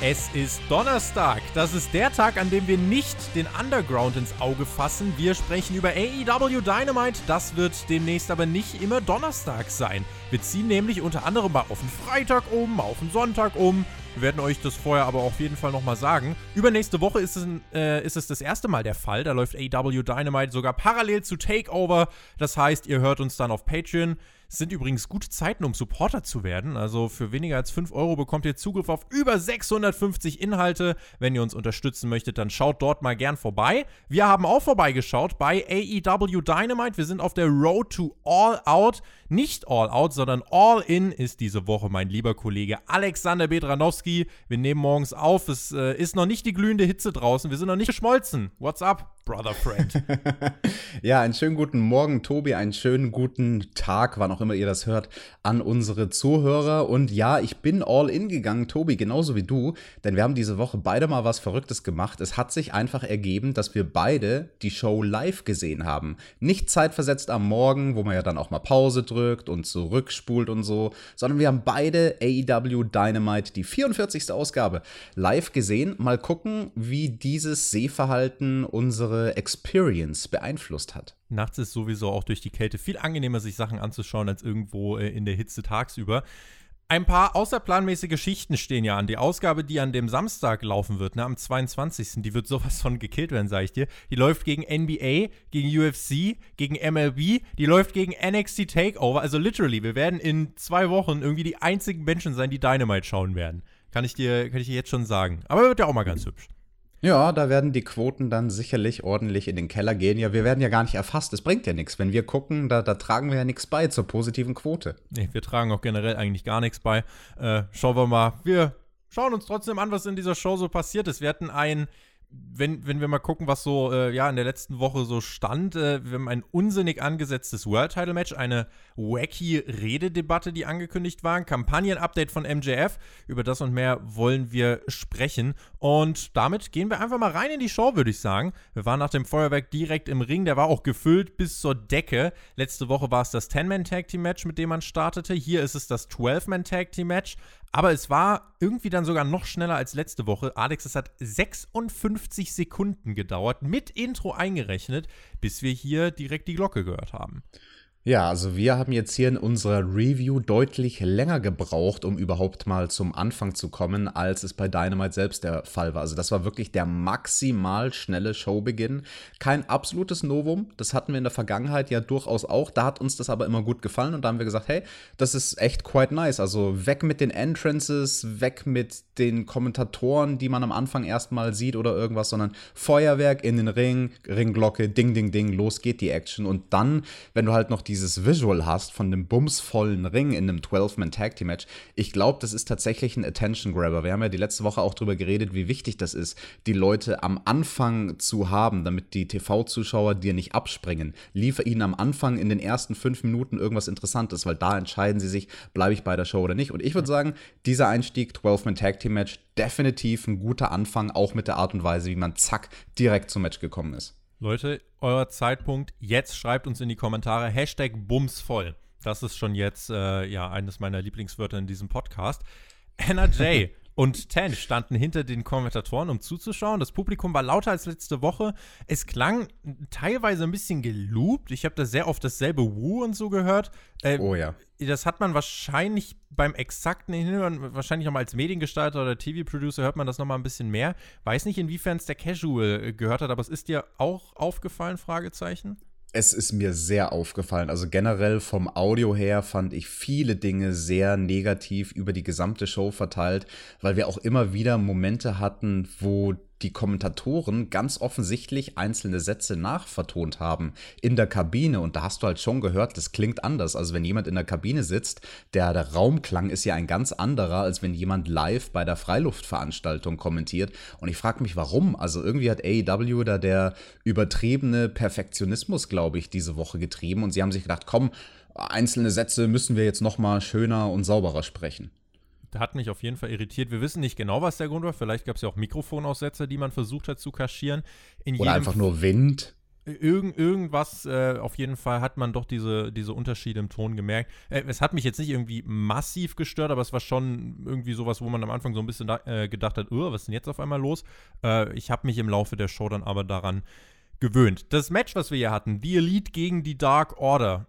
Es ist Donnerstag. Das ist der Tag, an dem wir nicht den Underground ins Auge fassen. Wir sprechen über AEW Dynamite. Das wird demnächst aber nicht immer Donnerstag sein. Wir ziehen nämlich unter anderem mal auf den Freitag um, auf den Sonntag um. Wir werden euch das vorher aber auf jeden Fall nochmal sagen. Übernächste Woche ist es, äh, ist es das erste Mal der Fall. Da läuft AEW Dynamite sogar parallel zu Takeover. Das heißt, ihr hört uns dann auf Patreon. Es sind übrigens gute Zeiten, um Supporter zu werden. Also für weniger als 5 Euro bekommt ihr Zugriff auf über 650 Inhalte. Wenn ihr uns unterstützen möchtet, dann schaut dort mal gern vorbei. Wir haben auch vorbeigeschaut bei AEW Dynamite. Wir sind auf der Road to All Out. Nicht All Out, sondern All In ist diese Woche mein lieber Kollege Alexander Bedranowski. Wir nehmen morgens auf. Es äh, ist noch nicht die glühende Hitze draußen. Wir sind noch nicht geschmolzen. What's up, brother friend? ja, einen schönen guten Morgen, Tobi. Einen schönen guten Tag, wann auch immer ihr das hört, an unsere Zuhörer. Und ja, ich bin all in gegangen, Tobi, genauso wie du. Denn wir haben diese Woche beide mal was Verrücktes gemacht. Es hat sich einfach ergeben, dass wir beide die Show live gesehen haben. Nicht zeitversetzt am Morgen, wo man ja dann auch mal Pause drückt und zurückspult und so, sondern wir haben beide AEW Dynamite, die 44. Ausgabe, live gesehen. Mal gucken, wie dieses Sehverhalten unsere Experience beeinflusst hat. Nachts ist sowieso auch durch die Kälte viel angenehmer, sich Sachen anzuschauen, als irgendwo äh, in der Hitze tagsüber. Ein paar außerplanmäßige Geschichten stehen ja an. Die Ausgabe, die an dem Samstag laufen wird, ne, am 22. Die wird sowas von gekillt werden, sag ich dir. Die läuft gegen NBA, gegen UFC, gegen MLB, die läuft gegen NXT Takeover. Also literally, wir werden in zwei Wochen irgendwie die einzigen Menschen sein, die Dynamite schauen werden. Kann ich dir, kann ich dir jetzt schon sagen. Aber wird ja auch mal ganz hübsch. Ja, da werden die Quoten dann sicherlich ordentlich in den Keller gehen. Ja, wir werden ja gar nicht erfasst. Es bringt ja nichts. Wenn wir gucken, da, da tragen wir ja nichts bei zur positiven Quote. Nee, wir tragen auch generell eigentlich gar nichts bei. Äh, schauen wir mal. Wir schauen uns trotzdem an, was in dieser Show so passiert ist. Wir hatten ein wenn, wenn wir mal gucken, was so äh, ja in der letzten Woche so stand, äh, wir haben ein unsinnig angesetztes World Title Match, eine wacky Rededebatte, die angekündigt war, ein Kampagnen-Update von MJF. Über das und mehr wollen wir sprechen. Und damit gehen wir einfach mal rein in die Show, würde ich sagen. Wir waren nach dem Feuerwerk direkt im Ring, der war auch gefüllt bis zur Decke. Letzte Woche war es das 10-Man-Tag-Team-Match, mit dem man startete. Hier ist es das 12-Man-Tag-Team-Match. Aber es war irgendwie dann sogar noch schneller als letzte Woche. Alex, es hat 56 Sekunden gedauert, mit Intro eingerechnet, bis wir hier direkt die Glocke gehört haben. Ja, also wir haben jetzt hier in unserer Review deutlich länger gebraucht, um überhaupt mal zum Anfang zu kommen, als es bei Dynamite selbst der Fall war. Also das war wirklich der maximal schnelle Showbeginn. Kein absolutes Novum, das hatten wir in der Vergangenheit ja durchaus auch. Da hat uns das aber immer gut gefallen und da haben wir gesagt, hey, das ist echt quite nice. Also weg mit den Entrances, weg mit den Kommentatoren, die man am Anfang erstmal sieht oder irgendwas, sondern Feuerwerk in den Ring, Ringglocke, ding, ding, ding, los geht die Action. Und dann, wenn du halt noch die dieses Visual hast von dem bumsvollen Ring in einem 12-Man-Tag-Team-Match, ich glaube, das ist tatsächlich ein Attention-Grabber. Wir haben ja die letzte Woche auch darüber geredet, wie wichtig das ist, die Leute am Anfang zu haben, damit die TV-Zuschauer dir nicht abspringen. Liefer ihnen am Anfang in den ersten fünf Minuten irgendwas Interessantes, weil da entscheiden sie sich, bleibe ich bei der Show oder nicht. Und ich würde sagen, dieser Einstieg, 12-Man-Tag-Team-Match, definitiv ein guter Anfang, auch mit der Art und Weise, wie man zack direkt zum Match gekommen ist. Leute, euer Zeitpunkt. Jetzt schreibt uns in die Kommentare Hashtag Bumsvoll. Das ist schon jetzt äh, ja eines meiner Lieblingswörter in diesem Podcast. Anna J. und Ten standen hinter den Kommentatoren, um zuzuschauen. Das Publikum war lauter als letzte Woche. Es klang teilweise ein bisschen geloopt. Ich habe da sehr oft dasselbe Woo und so gehört. Äh, oh ja. Das hat man wahrscheinlich beim exakten Hinhören, wahrscheinlich nochmal als Mediengestalter oder TV-Producer hört man das nochmal ein bisschen mehr. Weiß nicht, inwiefern es der Casual äh, gehört hat, aber es ist dir auch aufgefallen, Fragezeichen? Es ist mir sehr aufgefallen. Also generell vom Audio her fand ich viele Dinge sehr negativ über die gesamte Show verteilt, weil wir auch immer wieder Momente hatten, wo die Kommentatoren ganz offensichtlich einzelne Sätze nachvertont haben in der Kabine. Und da hast du halt schon gehört, das klingt anders. Also wenn jemand in der Kabine sitzt, der, der Raumklang ist ja ein ganz anderer, als wenn jemand live bei der Freiluftveranstaltung kommentiert. Und ich frage mich, warum? Also irgendwie hat AEW da der übertriebene Perfektionismus, glaube ich, diese Woche getrieben. Und sie haben sich gedacht, komm, einzelne Sätze müssen wir jetzt noch mal schöner und sauberer sprechen hat mich auf jeden Fall irritiert. Wir wissen nicht genau, was der Grund war. Vielleicht gab es ja auch Mikrofonaussetzer, die man versucht hat zu kaschieren. In Oder einfach nur Wind. Irgend, irgendwas, äh, auf jeden Fall hat man doch diese, diese Unterschiede im Ton gemerkt. Äh, es hat mich jetzt nicht irgendwie massiv gestört, aber es war schon irgendwie sowas, wo man am Anfang so ein bisschen da, äh, gedacht hat, was ist denn jetzt auf einmal los? Äh, ich habe mich im Laufe der Show dann aber daran gewöhnt. Das Match, was wir hier hatten, die Elite gegen die Dark Order,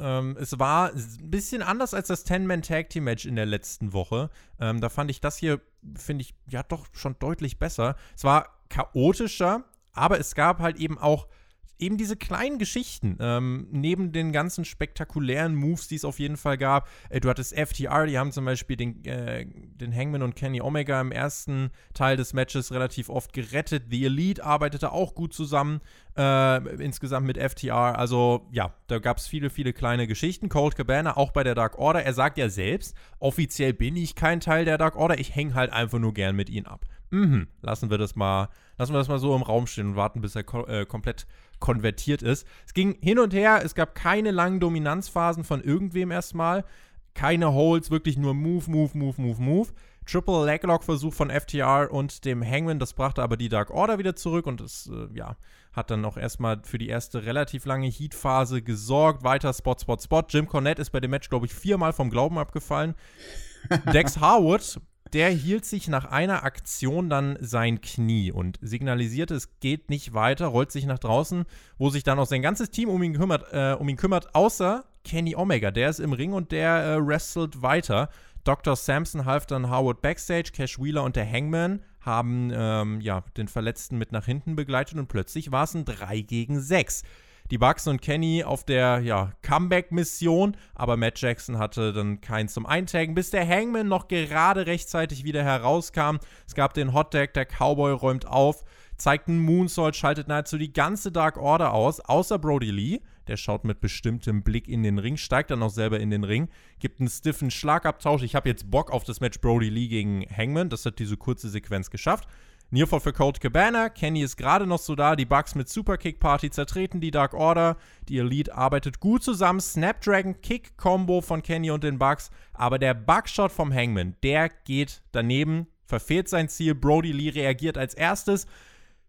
ähm, es war ein bisschen anders als das Ten-Man-Tag-Team-Match in der letzten Woche. Ähm, da fand ich das hier, finde ich, ja doch schon deutlich besser. Es war chaotischer, aber es gab halt eben auch eben diese kleinen Geschichten, ähm, neben den ganzen spektakulären Moves, die es auf jeden Fall gab. Äh, du hattest FTR, die haben zum Beispiel den, äh, den Hangman und Kenny Omega im ersten Teil des Matches relativ oft gerettet. The Elite arbeitete auch gut zusammen, äh, insgesamt mit FTR. Also ja, da gab es viele, viele kleine Geschichten. Cold Cabana auch bei der Dark Order. Er sagt ja selbst, offiziell bin ich kein Teil der Dark Order, ich hänge halt einfach nur gern mit ihnen ab. Mhm, lassen wir das mal, lassen wir das mal so im Raum stehen und warten, bis er ko äh, komplett konvertiert ist. Es ging hin und her, es gab keine langen Dominanzphasen von irgendwem erstmal. Keine Holds, wirklich nur Move, Move, Move, Move, Move. Triple Leglock-Versuch von FTR und dem Hangman, das brachte aber die Dark Order wieder zurück und das, äh, ja, hat dann auch erstmal für die erste relativ lange Heat-Phase gesorgt. Weiter Spot, Spot, Spot. Jim Cornette ist bei dem Match, glaube ich, viermal vom Glauben abgefallen. Dex Harwood der hielt sich nach einer Aktion dann sein Knie und signalisierte, es geht nicht weiter, rollt sich nach draußen, wo sich dann auch sein ganzes Team um ihn kümmert, äh, um ihn kümmert außer Kenny Omega. Der ist im Ring und der äh, wrestelt weiter. Dr. Sampson half dann Howard backstage, Cash Wheeler und der Hangman haben ähm, ja, den Verletzten mit nach hinten begleitet und plötzlich war es ein 3 gegen 6 die Bucks und Kenny auf der ja, Comeback-Mission, aber Matt Jackson hatte dann keinen zum Eintaggen, bis der Hangman noch gerade rechtzeitig wieder herauskam. Es gab den Hot Deck, der Cowboy räumt auf, zeigt einen Moonsault, schaltet nahezu die ganze Dark Order aus, außer Brody Lee. Der schaut mit bestimmtem Blick in den Ring, steigt dann auch selber in den Ring, gibt einen stiffen Schlagabtausch. Ich habe jetzt Bock auf das Match Brody Lee gegen Hangman. Das hat diese kurze Sequenz geschafft. Nearfall für Cold Cabana. Kenny ist gerade noch so da. Die Bugs mit Superkick Party zertreten die Dark Order. Die Elite arbeitet gut zusammen. Snapdragon Kick Combo von Kenny und den Bugs. Aber der Bugshot vom Hangman, der geht daneben, verfehlt sein Ziel. Brody Lee reagiert als erstes.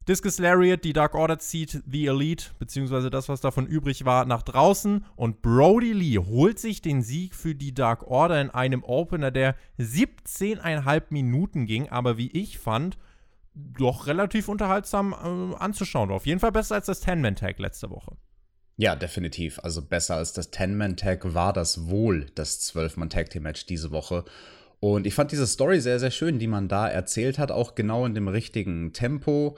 Discus Lariat, die Dark Order zieht The Elite, beziehungsweise das, was davon übrig war, nach draußen. Und Brody Lee holt sich den Sieg für die Dark Order in einem Opener, der 17,5 Minuten ging, aber wie ich fand, doch relativ unterhaltsam äh, anzuschauen. Auf jeden Fall besser als das Ten-Man-Tag letzte Woche. Ja, definitiv. Also besser als das Ten-Man-Tag war das wohl das Zwölf-Man-Tag-Team-Match diese Woche. Und ich fand diese Story sehr, sehr schön, die man da erzählt hat, auch genau in dem richtigen Tempo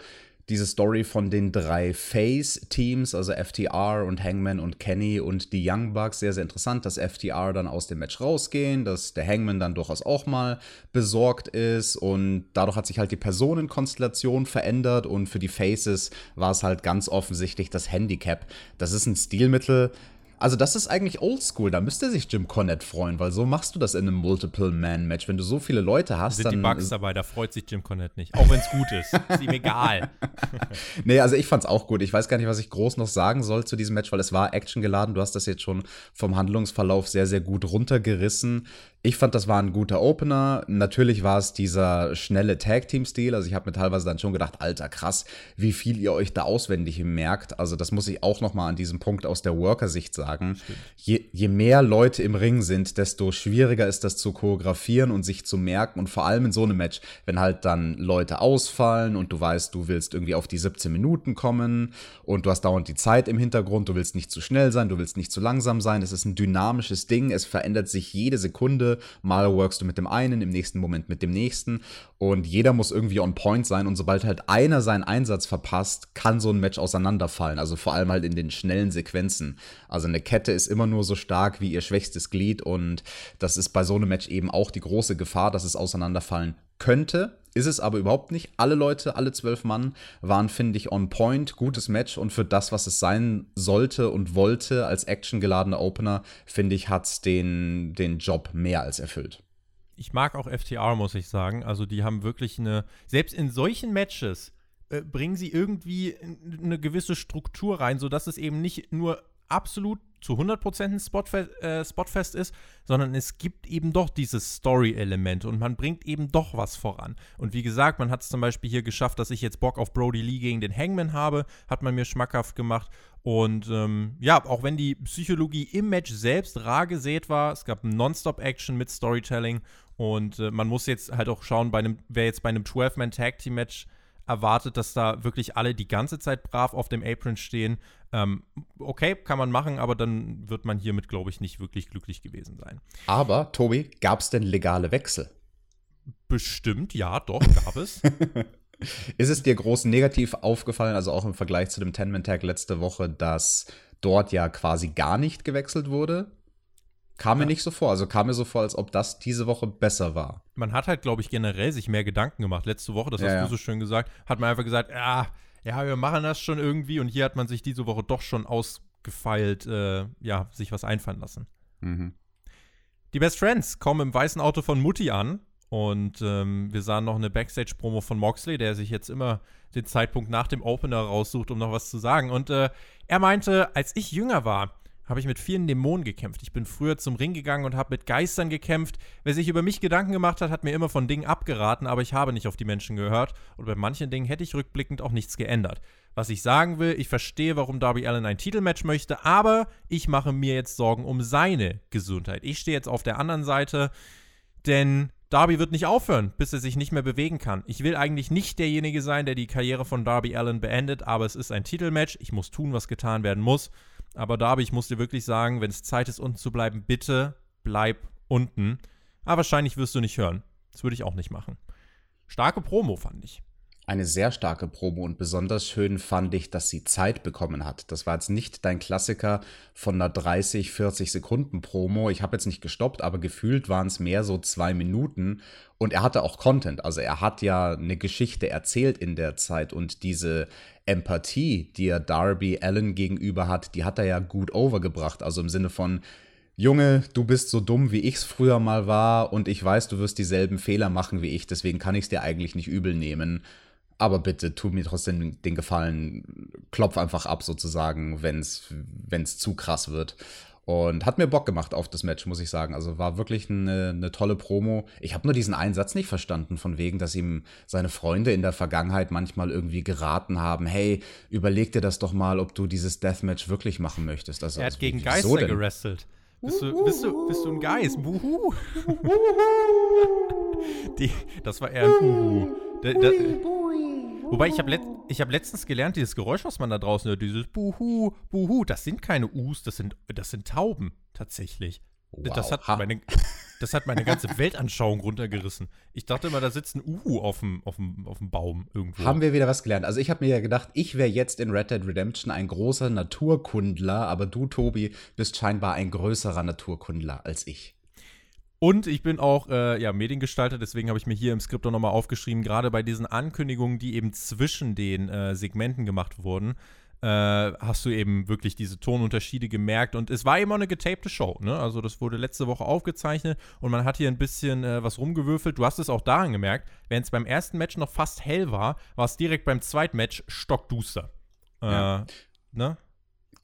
diese Story von den drei Face-Teams, also FTR und Hangman und Kenny und die Young Bucks, sehr, sehr interessant, dass FTR dann aus dem Match rausgehen, dass der Hangman dann durchaus auch mal besorgt ist. Und dadurch hat sich halt die Personenkonstellation verändert. Und für die Faces war es halt ganz offensichtlich das Handicap. Das ist ein Stilmittel, also das ist eigentlich oldschool, da müsste sich Jim Cornette freuen, weil so machst du das in einem Multiple-Man-Match. Wenn du so viele Leute hast, sind dann... Sind die Bugs dabei, da freut sich Jim Cornette nicht. Auch wenn es gut ist. ist ihm egal. nee, also ich fand's auch gut. Ich weiß gar nicht, was ich groß noch sagen soll zu diesem Match, weil es war actiongeladen. Du hast das jetzt schon vom Handlungsverlauf sehr, sehr gut runtergerissen. Ich fand, das war ein guter Opener. Natürlich war es dieser schnelle Tag-Team-Stil. Also ich habe mir teilweise dann schon gedacht, alter krass, wie viel ihr euch da auswendig merkt. Also das muss ich auch noch mal an diesem Punkt aus der Worker-Sicht sagen. Je, je, mehr Leute im Ring sind, desto schwieriger ist das zu choreografieren und sich zu merken. Und vor allem in so einem Match, wenn halt dann Leute ausfallen und du weißt, du willst irgendwie auf die 17 Minuten kommen und du hast dauernd die Zeit im Hintergrund, du willst nicht zu schnell sein, du willst nicht zu langsam sein. Es ist ein dynamisches Ding, es verändert sich jede Sekunde mal workst du mit dem einen, im nächsten Moment mit dem nächsten. Und jeder muss irgendwie on point sein. Und sobald halt einer seinen Einsatz verpasst, kann so ein Match auseinanderfallen, also vor allem halt in den schnellen Sequenzen. Also eine Kette ist immer nur so stark wie ihr schwächstes Glied. Und das ist bei so einem Match eben auch die große Gefahr, dass es auseinanderfallen könnte. Ist es aber überhaupt nicht. Alle Leute, alle zwölf Mann waren, finde ich, on point. Gutes Match und für das, was es sein sollte und wollte als actiongeladener Opener, finde ich, hat es den, den Job mehr als erfüllt. Ich mag auch FTR, muss ich sagen. Also, die haben wirklich eine, selbst in solchen Matches, äh, bringen sie irgendwie eine gewisse Struktur rein, sodass es eben nicht nur absolut zu 100% ein Spotfest, äh, Spotfest ist, sondern es gibt eben doch dieses Story-Element und man bringt eben doch was voran. Und wie gesagt, man hat es zum Beispiel hier geschafft, dass ich jetzt Bock auf Brody Lee gegen den Hangman habe, hat man mir schmackhaft gemacht. Und ähm, ja, auch wenn die Psychologie im Match selbst rar gesät war, es gab Non-Stop-Action mit Storytelling und äh, man muss jetzt halt auch schauen, bei einem, wer jetzt bei einem 12-Man-Tag-Team-Match erwartet, dass da wirklich alle die ganze Zeit brav auf dem Apron stehen. Ähm, okay, kann man machen, aber dann wird man hiermit, glaube ich, nicht wirklich glücklich gewesen sein. Aber, Tobi, gab es denn legale Wechsel? Bestimmt, ja, doch, gab es. Ist es dir groß negativ aufgefallen, also auch im Vergleich zu dem Ten-Man-Tag letzte Woche, dass dort ja quasi gar nicht gewechselt wurde? Kam mir nicht so vor. Also kam mir so vor, als ob das diese Woche besser war. Man hat halt, glaube ich, generell sich mehr Gedanken gemacht. Letzte Woche, das ja, hast ja. du so schön gesagt, hat man einfach gesagt, ja, ja, wir machen das schon irgendwie. Und hier hat man sich diese Woche doch schon ausgefeilt, äh, ja, sich was einfallen lassen. Mhm. Die Best Friends kommen im weißen Auto von Mutti an. Und ähm, wir sahen noch eine Backstage-Promo von Moxley, der sich jetzt immer den Zeitpunkt nach dem Opener raussucht, um noch was zu sagen. Und äh, er meinte, als ich jünger war, habe ich mit vielen Dämonen gekämpft. Ich bin früher zum Ring gegangen und habe mit Geistern gekämpft. Wer sich über mich Gedanken gemacht hat, hat mir immer von Dingen abgeraten, aber ich habe nicht auf die Menschen gehört und bei manchen Dingen hätte ich rückblickend auch nichts geändert. Was ich sagen will, ich verstehe, warum Darby Allen ein Titelmatch möchte, aber ich mache mir jetzt Sorgen um seine Gesundheit. Ich stehe jetzt auf der anderen Seite, denn Darby wird nicht aufhören, bis er sich nicht mehr bewegen kann. Ich will eigentlich nicht derjenige sein, der die Karriere von Darby Allen beendet, aber es ist ein Titelmatch. Ich muss tun, was getan werden muss. Aber Darby, ich muss dir wirklich sagen, wenn es Zeit ist, unten zu bleiben, bitte bleib unten. Aber wahrscheinlich wirst du nicht hören. Das würde ich auch nicht machen. Starke Promo, fand ich eine sehr starke Promo und besonders schön fand ich, dass sie Zeit bekommen hat. Das war jetzt nicht dein Klassiker von einer 30, 40 Sekunden Promo. Ich habe jetzt nicht gestoppt, aber gefühlt waren es mehr so zwei Minuten und er hatte auch Content. Also er hat ja eine Geschichte erzählt in der Zeit und diese Empathie, die er Darby Allen gegenüber hat, die hat er ja gut overgebracht. Also im Sinne von, Junge, du bist so dumm, wie ich's früher mal war, und ich weiß, du wirst dieselben Fehler machen wie ich, deswegen kann ich es dir eigentlich nicht übel nehmen. Aber bitte, tu mir trotzdem den Gefallen, klopf einfach ab sozusagen, wenn es zu krass wird. Und hat mir Bock gemacht auf das Match, muss ich sagen. Also war wirklich eine, eine tolle Promo. Ich habe nur diesen einen Satz nicht verstanden, von wegen, dass ihm seine Freunde in der Vergangenheit manchmal irgendwie geraten haben: hey, überleg dir das doch mal, ob du dieses Deathmatch wirklich machen möchtest. Also, er hat also, gegen Geister gerestelt. Bist du, bist, du, bist du ein Geist? Buhu. Die, das war eher ein Uhu. Da, da, wobei, ich habe let, hab letztens gelernt, dieses Geräusch, was man da draußen hört, dieses Buhu, Buhu, das sind keine Us, das sind, das sind Tauben, tatsächlich. Wow. Das, hat meine, das hat meine ganze Weltanschauung runtergerissen. Ich dachte immer, da sitzt ein Uhu auf dem, auf dem, auf dem Baum irgendwo. Haben wir wieder was gelernt. Also ich habe mir ja gedacht, ich wäre jetzt in Red Dead Redemption ein großer Naturkundler, aber du, Tobi, bist scheinbar ein größerer Naturkundler als ich. Und ich bin auch äh, ja, Mediengestalter, deswegen habe ich mir hier im Skript auch nochmal aufgeschrieben, gerade bei diesen Ankündigungen, die eben zwischen den äh, Segmenten gemacht wurden, äh, hast du eben wirklich diese Tonunterschiede gemerkt. Und es war eben auch eine getapte Show. Ne? Also das wurde letzte Woche aufgezeichnet und man hat hier ein bisschen äh, was rumgewürfelt. Du hast es auch daran gemerkt, wenn es beim ersten Match noch fast hell war, war es direkt beim zweiten Match stockduster. Ja. Äh, ne?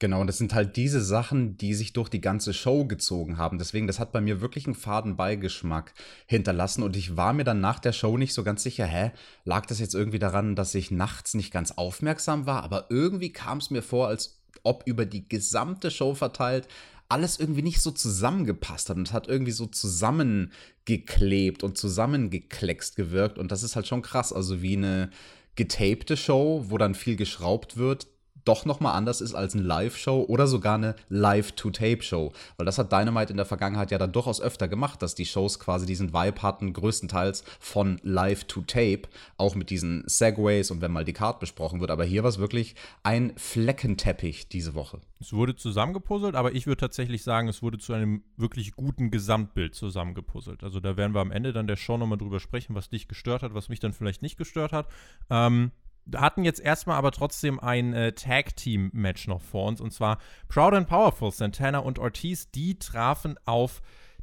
Genau, und das sind halt diese Sachen, die sich durch die ganze Show gezogen haben. Deswegen, das hat bei mir wirklich einen faden Beigeschmack hinterlassen. Und ich war mir dann nach der Show nicht so ganz sicher, hä, lag das jetzt irgendwie daran, dass ich nachts nicht ganz aufmerksam war? Aber irgendwie kam es mir vor, als ob über die gesamte Show verteilt alles irgendwie nicht so zusammengepasst hat und es hat irgendwie so zusammengeklebt und zusammengekleckst gewirkt. Und das ist halt schon krass. Also wie eine getapte Show, wo dann viel geschraubt wird, doch nochmal anders ist als eine Live-Show oder sogar eine Live-to-Tape-Show. Weil das hat Dynamite in der Vergangenheit ja dann durchaus öfter gemacht, dass die Shows quasi diesen Vibe hatten, größtenteils von Live-to-Tape, auch mit diesen Segways und wenn mal die Card besprochen wird. Aber hier war es wirklich ein Fleckenteppich diese Woche. Es wurde zusammengepuzzelt, aber ich würde tatsächlich sagen, es wurde zu einem wirklich guten Gesamtbild zusammengepuzzelt. Also da werden wir am Ende dann der Show nochmal drüber sprechen, was dich gestört hat, was mich dann vielleicht nicht gestört hat. Ähm, hatten jetzt erstmal aber trotzdem ein äh, Tag-Team-Match noch vor uns. Und zwar Proud and Powerful, Santana und Ortiz, die trafen auf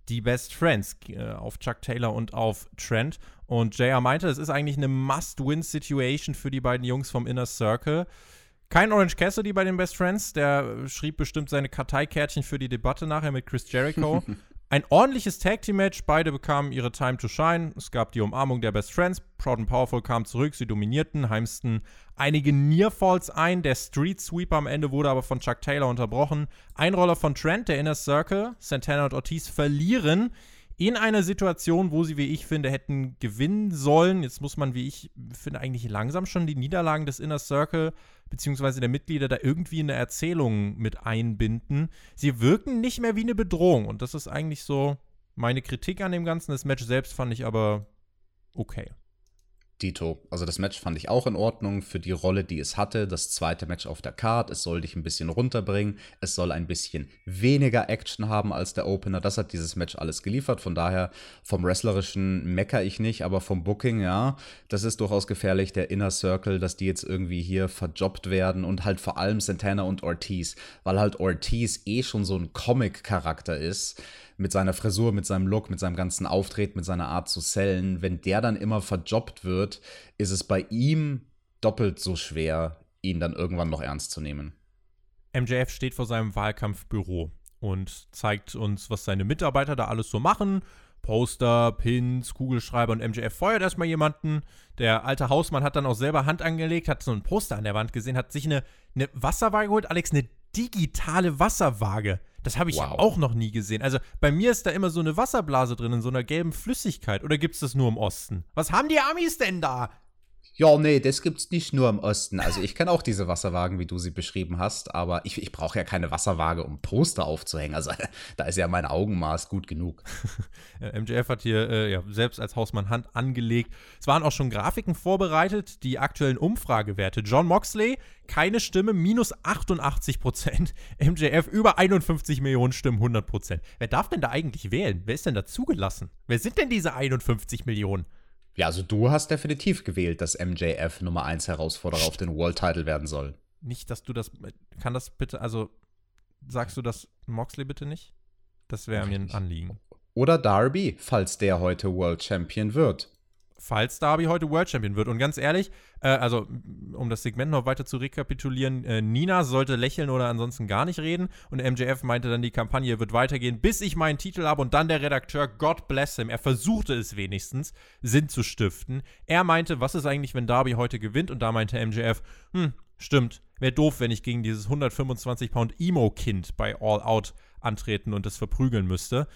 die Best Friends, äh, auf Chuck Taylor und auf Trent. Und JR meinte, es ist eigentlich eine Must-Win-Situation für die beiden Jungs vom Inner Circle. Kein Orange Cassidy bei den Best Friends, der schrieb bestimmt seine Karteikärtchen für die Debatte nachher mit Chris Jericho. Ein ordentliches Tag Team Match, beide bekamen ihre Time to Shine. Es gab die Umarmung der Best Friends. Proud and Powerful kam zurück, sie dominierten, heimsten einige Nearfalls ein. Der Street Sweep am Ende wurde aber von Chuck Taylor unterbrochen. Ein Roller von Trent, der Inner Circle. Santana und Ortiz verlieren in einer Situation, wo sie, wie ich finde, hätten gewinnen sollen. Jetzt muss man, wie ich finde, eigentlich langsam schon die Niederlagen des Inner Circle beziehungsweise der Mitglieder da irgendwie in eine Erzählung mit einbinden. Sie wirken nicht mehr wie eine Bedrohung und das ist eigentlich so meine Kritik an dem Ganzen. Das Match selbst fand ich aber okay. Dito. Also das Match fand ich auch in Ordnung für die Rolle, die es hatte. Das zweite Match auf der Card. Es soll dich ein bisschen runterbringen. Es soll ein bisschen weniger Action haben als der Opener. Das hat dieses Match alles geliefert. Von daher vom Wrestlerischen mecker ich nicht, aber vom Booking, ja, das ist durchaus gefährlich. Der Inner Circle, dass die jetzt irgendwie hier verjobbt werden und halt vor allem Santana und Ortiz, weil halt Ortiz eh schon so ein Comic-Charakter ist mit seiner Frisur, mit seinem Look, mit seinem ganzen Auftreten, mit seiner Art zu sellen, wenn der dann immer verjobbt wird, ist es bei ihm doppelt so schwer, ihn dann irgendwann noch ernst zu nehmen. MJF steht vor seinem Wahlkampfbüro und zeigt uns, was seine Mitarbeiter da alles so machen. Poster, Pins, Kugelschreiber und MJF feuert erstmal jemanden. Der alte Hausmann hat dann auch selber Hand angelegt, hat so ein Poster an der Wand gesehen, hat sich eine, eine Wasserwaage geholt. Alex, eine digitale Wasserwaage. Das habe ich wow. auch noch nie gesehen. Also bei mir ist da immer so eine Wasserblase drin in so einer gelben Flüssigkeit. Oder gibt es das nur im Osten? Was haben die Amis denn da? Ja, nee, das gibt's nicht nur im Osten. Also ich kenne auch diese Wasserwagen, wie du sie beschrieben hast, aber ich, ich brauche ja keine Wasserwaage, um Poster aufzuhängen. Also da ist ja mein Augenmaß gut genug. MJF hat hier äh, ja, selbst als Hausmann Hand angelegt. Es waren auch schon Grafiken vorbereitet, die aktuellen Umfragewerte. John Moxley, keine Stimme, minus 88 Prozent. MJF über 51 Millionen Stimmen, 100 Prozent. Wer darf denn da eigentlich wählen? Wer ist denn da zugelassen? Wer sind denn diese 51 Millionen? Ja, also du hast definitiv gewählt, dass MJF Nummer 1 Herausforderer auf den World Title werden soll. Nicht, dass du das. Kann das bitte, also sagst du das Moxley bitte nicht? Das wäre mir ein Anliegen. Oder Darby, falls der heute World Champion wird falls Darby heute World Champion wird. Und ganz ehrlich, äh, also um das Segment noch weiter zu rekapitulieren, äh, Nina sollte lächeln oder ansonsten gar nicht reden. Und MJF meinte dann, die Kampagne wird weitergehen, bis ich meinen Titel habe. Und dann der Redakteur, God bless him, er versuchte es wenigstens, Sinn zu stiften. Er meinte, was ist eigentlich, wenn Darby heute gewinnt? Und da meinte MJF, hm, stimmt, wäre doof, wenn ich gegen dieses 125 Pound Emo-Kind bei All Out antreten und das verprügeln müsste.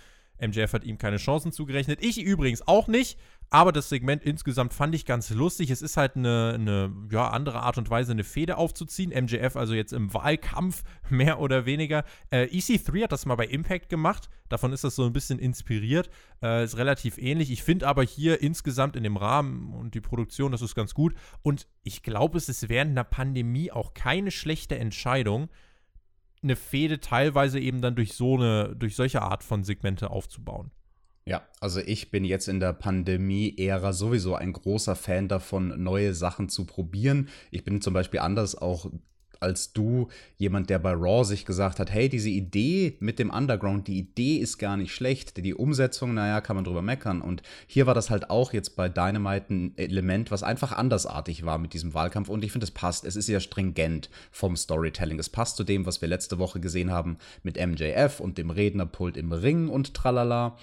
MJF hat ihm keine Chancen zugerechnet. Ich übrigens auch nicht. Aber das Segment insgesamt fand ich ganz lustig. Es ist halt eine, eine ja, andere Art und Weise, eine Fehde aufzuziehen. MJF also jetzt im Wahlkampf, mehr oder weniger. Äh, EC3 hat das mal bei Impact gemacht. Davon ist das so ein bisschen inspiriert. Äh, ist relativ ähnlich. Ich finde aber hier insgesamt in dem Rahmen und die Produktion, das ist ganz gut. Und ich glaube, es ist während einer Pandemie auch keine schlechte Entscheidung, eine Fehde teilweise eben dann durch so eine, durch solche Art von Segmente aufzubauen. Ja, also ich bin jetzt in der Pandemie-Ära sowieso ein großer Fan davon, neue Sachen zu probieren. Ich bin zum Beispiel anders auch als du, jemand, der bei Raw sich gesagt hat, hey, diese Idee mit dem Underground, die Idee ist gar nicht schlecht, die Umsetzung, naja, kann man drüber meckern. Und hier war das halt auch jetzt bei Dynamite ein Element, was einfach andersartig war mit diesem Wahlkampf. Und ich finde, es passt. Es ist ja stringent vom Storytelling. Es passt zu dem, was wir letzte Woche gesehen haben mit MJF und dem Rednerpult im Ring und tralala.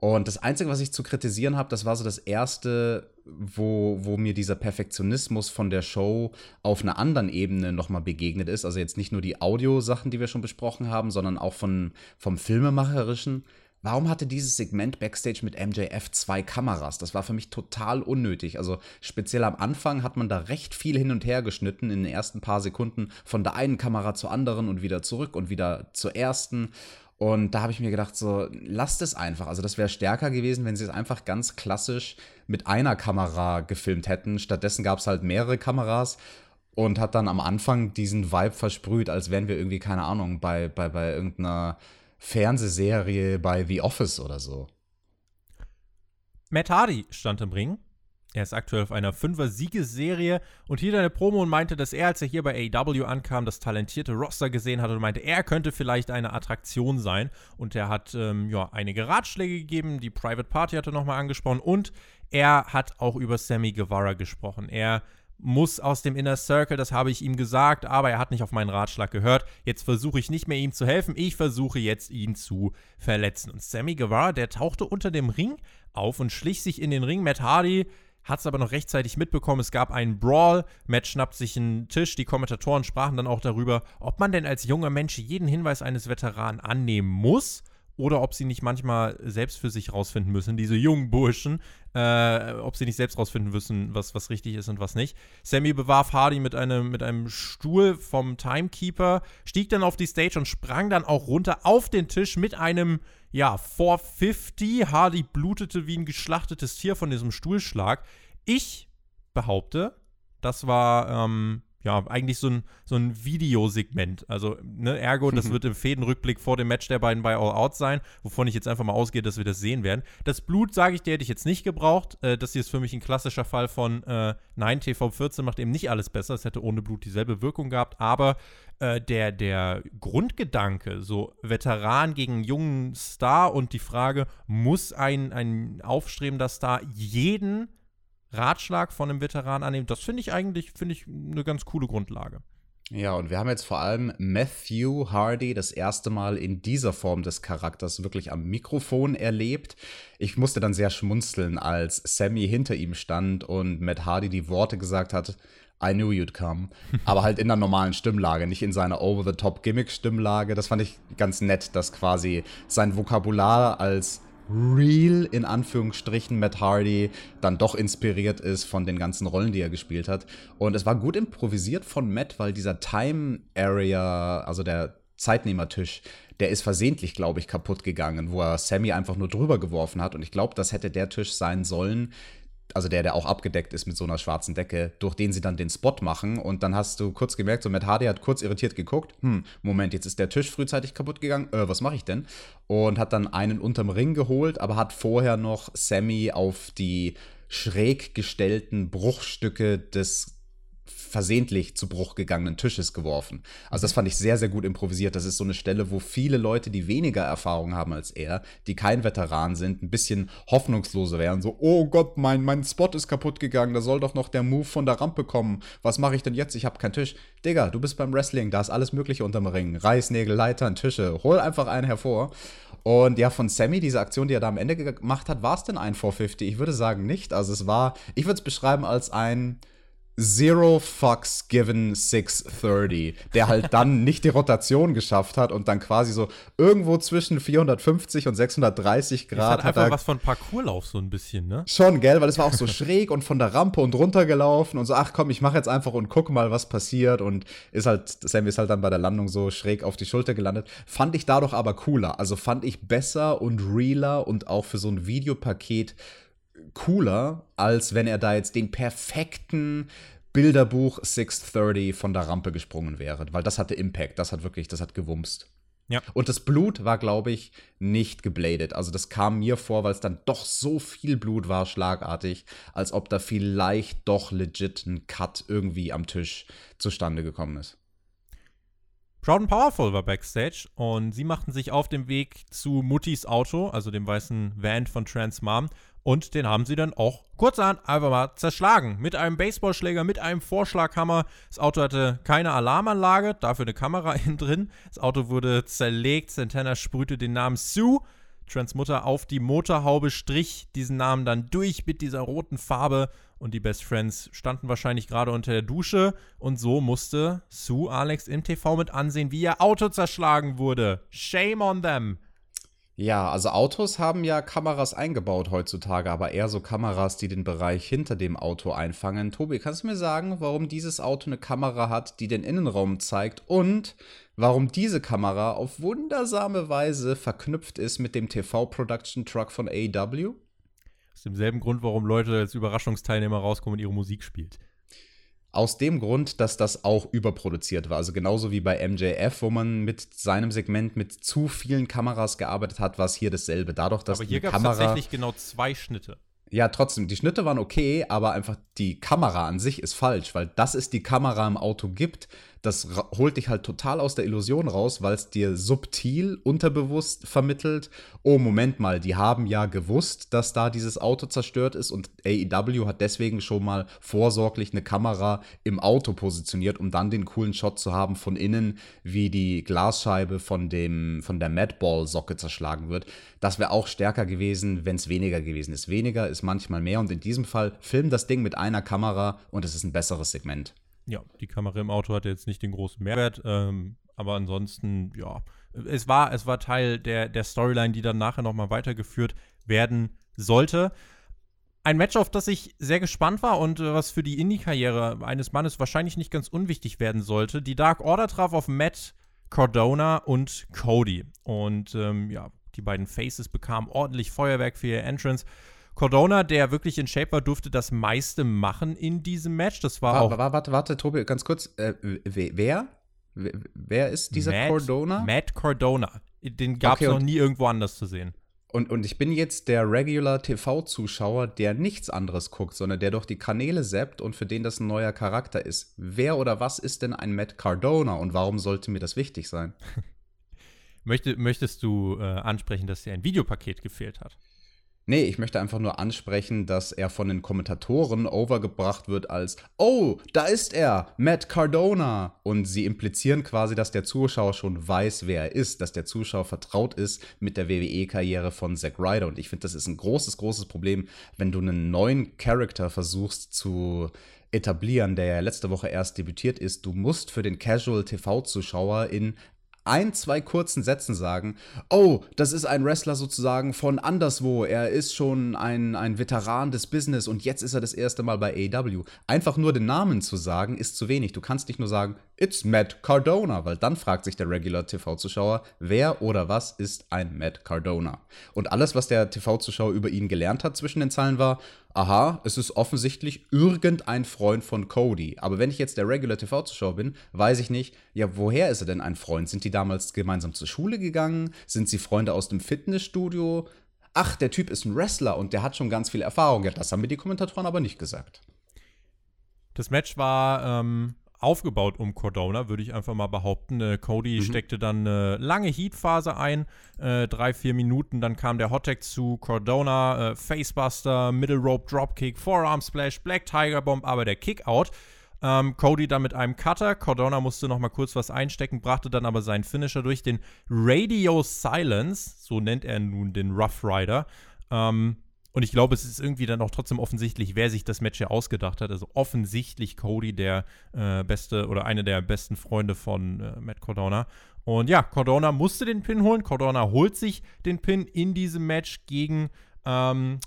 Und das Einzige, was ich zu kritisieren habe, das war so das erste, wo, wo mir dieser Perfektionismus von der Show auf einer anderen Ebene nochmal begegnet ist. Also jetzt nicht nur die Audiosachen, die wir schon besprochen haben, sondern auch von, vom Filmemacherischen. warum hatte dieses Segment Backstage mit MJF zwei Kameras? Das war für mich total unnötig. Also speziell am Anfang hat man da recht viel hin und her geschnitten in den ersten paar Sekunden von der einen Kamera zur anderen und wieder zurück und wieder zur ersten. Und da habe ich mir gedacht, so, lasst es einfach. Also, das wäre stärker gewesen, wenn sie es einfach ganz klassisch mit einer Kamera gefilmt hätten. Stattdessen gab es halt mehrere Kameras und hat dann am Anfang diesen Vibe versprüht, als wären wir irgendwie, keine Ahnung, bei, bei, bei irgendeiner Fernsehserie bei The Office oder so. Matt Hardy stand im Ring. Er ist aktuell auf einer Fünfer-Siegesserie und hielt eine Promo und meinte, dass er, als er hier bei AEW ankam, das talentierte Roster gesehen hat und meinte, er könnte vielleicht eine Attraktion sein. Und er hat ähm, ja, einige Ratschläge gegeben, die Private Party hatte nochmal angesprochen und er hat auch über Sammy Guevara gesprochen. Er muss aus dem Inner Circle, das habe ich ihm gesagt, aber er hat nicht auf meinen Ratschlag gehört. Jetzt versuche ich nicht mehr ihm zu helfen, ich versuche jetzt ihn zu verletzen. Und Sammy Guevara, der tauchte unter dem Ring auf und schlich sich in den Ring. Matt Hardy hat es aber noch rechtzeitig mitbekommen. Es gab einen Brawl. Matt schnappt sich einen Tisch. Die Kommentatoren sprachen dann auch darüber, ob man denn als junger Mensch jeden Hinweis eines Veteranen annehmen muss oder ob sie nicht manchmal selbst für sich rausfinden müssen, diese jungen Burschen, äh, ob sie nicht selbst rausfinden müssen, was, was richtig ist und was nicht. Sammy bewarf Hardy mit einem, mit einem Stuhl vom Timekeeper, stieg dann auf die Stage und sprang dann auch runter auf den Tisch mit einem, ja, 450. Hardy blutete wie ein geschlachtetes Tier von diesem Stuhlschlag. Ich behaupte, das war ähm, ja, eigentlich so ein, so ein Videosegment. Also, ne, ergo, das wird im Fädenrückblick vor dem Match der beiden bei All Out sein, wovon ich jetzt einfach mal ausgehe, dass wir das sehen werden. Das Blut, sage ich dir, hätte ich jetzt nicht gebraucht. Äh, das hier ist für mich ein klassischer Fall von äh, Nein, TV14 macht eben nicht alles besser. Es hätte ohne Blut dieselbe Wirkung gehabt, aber äh, der, der Grundgedanke, so Veteran gegen jungen Star und die Frage, muss ein, ein aufstrebender Star jeden Ratschlag von einem Veteran annehmen, das finde ich eigentlich finde ich eine ganz coole Grundlage. Ja, und wir haben jetzt vor allem Matthew Hardy das erste Mal in dieser Form des Charakters wirklich am Mikrofon erlebt. Ich musste dann sehr schmunzeln, als Sammy hinter ihm stand und Matt Hardy die Worte gesagt hat, I knew you'd come. Aber halt in der normalen Stimmlage, nicht in seiner Over-the-Top-Gimmick-Stimmlage. Das fand ich ganz nett, dass quasi sein Vokabular als real, in Anführungsstrichen, Matt Hardy dann doch inspiriert ist von den ganzen Rollen, die er gespielt hat. Und es war gut improvisiert von Matt, weil dieser Time Area, also der Zeitnehmertisch, der ist versehentlich, glaube ich, kaputt gegangen, wo er Sammy einfach nur drüber geworfen hat. Und ich glaube, das hätte der Tisch sein sollen, also der, der auch abgedeckt ist mit so einer schwarzen Decke, durch den sie dann den Spot machen. Und dann hast du kurz gemerkt, so Matt Hardy hat kurz irritiert geguckt. Hm, Moment, jetzt ist der Tisch frühzeitig kaputt gegangen. Äh, was mache ich denn? Und hat dann einen unterm Ring geholt, aber hat vorher noch Sammy auf die schräg gestellten Bruchstücke des versehentlich zu Bruch gegangenen Tisches geworfen. Also das fand ich sehr, sehr gut improvisiert. Das ist so eine Stelle, wo viele Leute, die weniger Erfahrung haben als er, die kein Veteran sind, ein bisschen hoffnungsloser wären. So, oh Gott, mein, mein Spot ist kaputt gegangen, da soll doch noch der Move von der Rampe kommen. Was mache ich denn jetzt? Ich habe keinen Tisch. Digga, du bist beim Wrestling, da ist alles mögliche unterm Ring. Reißnägel, Leitern, Tische. Hol einfach einen hervor. Und ja, von Sammy, diese Aktion, die er da am Ende gemacht hat, war es denn ein 450? Ich würde sagen nicht. Also es war, ich würde es beschreiben als ein Zero Fucks Given 630, der halt dann nicht die Rotation geschafft hat und dann quasi so irgendwo zwischen 450 und 630 Grad. Das hat einfach hat was von Parkourlauf so ein bisschen, ne? Schon, gell, weil es war auch so schräg und von der Rampe und runtergelaufen und so, ach komm, ich mache jetzt einfach und gucke mal, was passiert und ist halt, Sammy ist halt dann bei der Landung so schräg auf die Schulter gelandet. Fand ich dadurch aber cooler, also fand ich besser und realer und auch für so ein Videopaket cooler, als wenn er da jetzt den perfekten Bilderbuch 630 von der Rampe gesprungen wäre, weil das hatte Impact, das hat wirklich, das hat gewumst. Ja. Und das Blut war, glaube ich, nicht gebladet. Also das kam mir vor, weil es dann doch so viel Blut war, schlagartig, als ob da vielleicht doch legit ein Cut irgendwie am Tisch zustande gekommen ist. Proud and Powerful war backstage und sie machten sich auf den Weg zu Muttis Auto, also dem weißen Van von Trans Mom, und den haben sie dann auch kurzerhand einfach mal zerschlagen. Mit einem Baseballschläger, mit einem Vorschlaghammer. Das Auto hatte keine Alarmanlage, dafür eine Kamera innen drin. Das Auto wurde zerlegt. Santana sprühte den Namen Sue. Trans Mutter auf die Motorhaube, strich diesen Namen dann durch mit dieser roten Farbe und die Best Friends standen wahrscheinlich gerade unter der Dusche und so musste Sue Alex im TV mit ansehen, wie ihr Auto zerschlagen wurde. Shame on them. Ja, also Autos haben ja Kameras eingebaut heutzutage, aber eher so Kameras, die den Bereich hinter dem Auto einfangen. Tobi, kannst du mir sagen, warum dieses Auto eine Kamera hat, die den Innenraum zeigt und warum diese Kamera auf wundersame Weise verknüpft ist mit dem TV-Production Truck von AEW? Aus demselben Grund, warum Leute als Überraschungsteilnehmer rauskommen und ihre Musik spielt. Aus dem Grund, dass das auch überproduziert war. Also genauso wie bei MJF, wo man mit seinem Segment mit zu vielen Kameras gearbeitet hat, war es hier dasselbe. Dadurch, dass Aber hier gab es tatsächlich genau zwei Schnitte. Ja, trotzdem, die Schnitte waren okay, aber einfach die Kamera an sich ist falsch, weil das ist die Kamera im Auto gibt, das holt dich halt total aus der Illusion raus, weil es dir subtil, unterbewusst vermittelt, oh Moment mal, die haben ja gewusst, dass da dieses Auto zerstört ist und AEW hat deswegen schon mal vorsorglich eine Kamera im Auto positioniert, um dann den coolen Shot zu haben von innen, wie die Glasscheibe von, dem, von der Madball-Socke zerschlagen wird. Das wäre auch stärker gewesen, wenn es weniger gewesen ist. Weniger ist manchmal mehr und in diesem Fall film das Ding mit einer Kamera und es ist ein besseres Segment. Ja, die Kamera im Auto hatte jetzt nicht den großen Mehrwert, ähm, aber ansonsten, ja, es war, es war Teil der, der Storyline, die dann nachher nochmal weitergeführt werden sollte. Ein Match, auf das ich sehr gespannt war und äh, was für die Indie-Karriere eines Mannes wahrscheinlich nicht ganz unwichtig werden sollte. Die Dark Order traf auf Matt Cordona und Cody. Und ähm, ja, die beiden Faces bekamen ordentlich Feuerwerk für ihr Entrance. Cordona, der wirklich in Shape war, durfte das meiste machen in diesem Match. Das war warte, auch. Warte, warte, Tobi, ganz kurz. Äh, wer? Wer ist dieser Matt, Cordona? Matt Cordona. Den gab es okay, noch nie irgendwo anders zu sehen. Und, und ich bin jetzt der Regular TV-Zuschauer, der nichts anderes guckt, sondern der durch die Kanäle zappt und für den das ein neuer Charakter ist. Wer oder was ist denn ein Matt Cardona und warum sollte mir das wichtig sein? Möchte, möchtest du äh, ansprechen, dass dir ein Videopaket gefehlt hat? Nee, ich möchte einfach nur ansprechen, dass er von den Kommentatoren overgebracht wird als Oh, da ist er, Matt Cardona. Und sie implizieren quasi, dass der Zuschauer schon weiß, wer er ist, dass der Zuschauer vertraut ist mit der WWE-Karriere von Zack Ryder. Und ich finde, das ist ein großes, großes Problem, wenn du einen neuen Charakter versuchst zu etablieren, der ja letzte Woche erst debütiert ist. Du musst für den Casual TV-Zuschauer in ein, zwei kurzen Sätzen sagen, oh, das ist ein Wrestler sozusagen von anderswo, er ist schon ein, ein Veteran des Business und jetzt ist er das erste Mal bei AEW. Einfach nur den Namen zu sagen, ist zu wenig. Du kannst nicht nur sagen, it's Matt Cardona, weil dann fragt sich der Regular TV-Zuschauer, wer oder was ist ein Matt Cardona? Und alles, was der TV-Zuschauer über ihn gelernt hat zwischen den Zeilen war, aha, es ist offensichtlich irgendein Freund von Cody. Aber wenn ich jetzt der Regular TV-Zuschauer bin, weiß ich nicht, ja, woher ist er denn ein Freund? Sind die damals gemeinsam zur Schule gegangen? Sind sie Freunde aus dem Fitnessstudio? Ach, der Typ ist ein Wrestler und der hat schon ganz viel Erfahrung. Ja, das haben mir die Kommentatoren aber nicht gesagt. Das Match war ähm, aufgebaut um Cordona, würde ich einfach mal behaupten. Äh, Cody mhm. steckte dann eine lange Heat-Phase ein, äh, drei, vier Minuten. Dann kam der Hottag zu Cordona, äh, Facebuster, Middle Rope Dropkick, Forearm Splash, Black Tiger Bomb, aber der Kickout. Ähm, Cody dann mit einem Cutter. Cordona musste noch mal kurz was einstecken, brachte dann aber seinen Finisher durch den Radio Silence, so nennt er nun den Rough Rider. Ähm, und ich glaube, es ist irgendwie dann auch trotzdem offensichtlich, wer sich das Match hier ausgedacht hat. Also offensichtlich Cody, der äh, beste oder eine der besten Freunde von äh, Matt Cordona. Und ja, Cordona musste den Pin holen. Cordona holt sich den Pin in diesem Match gegen ähm,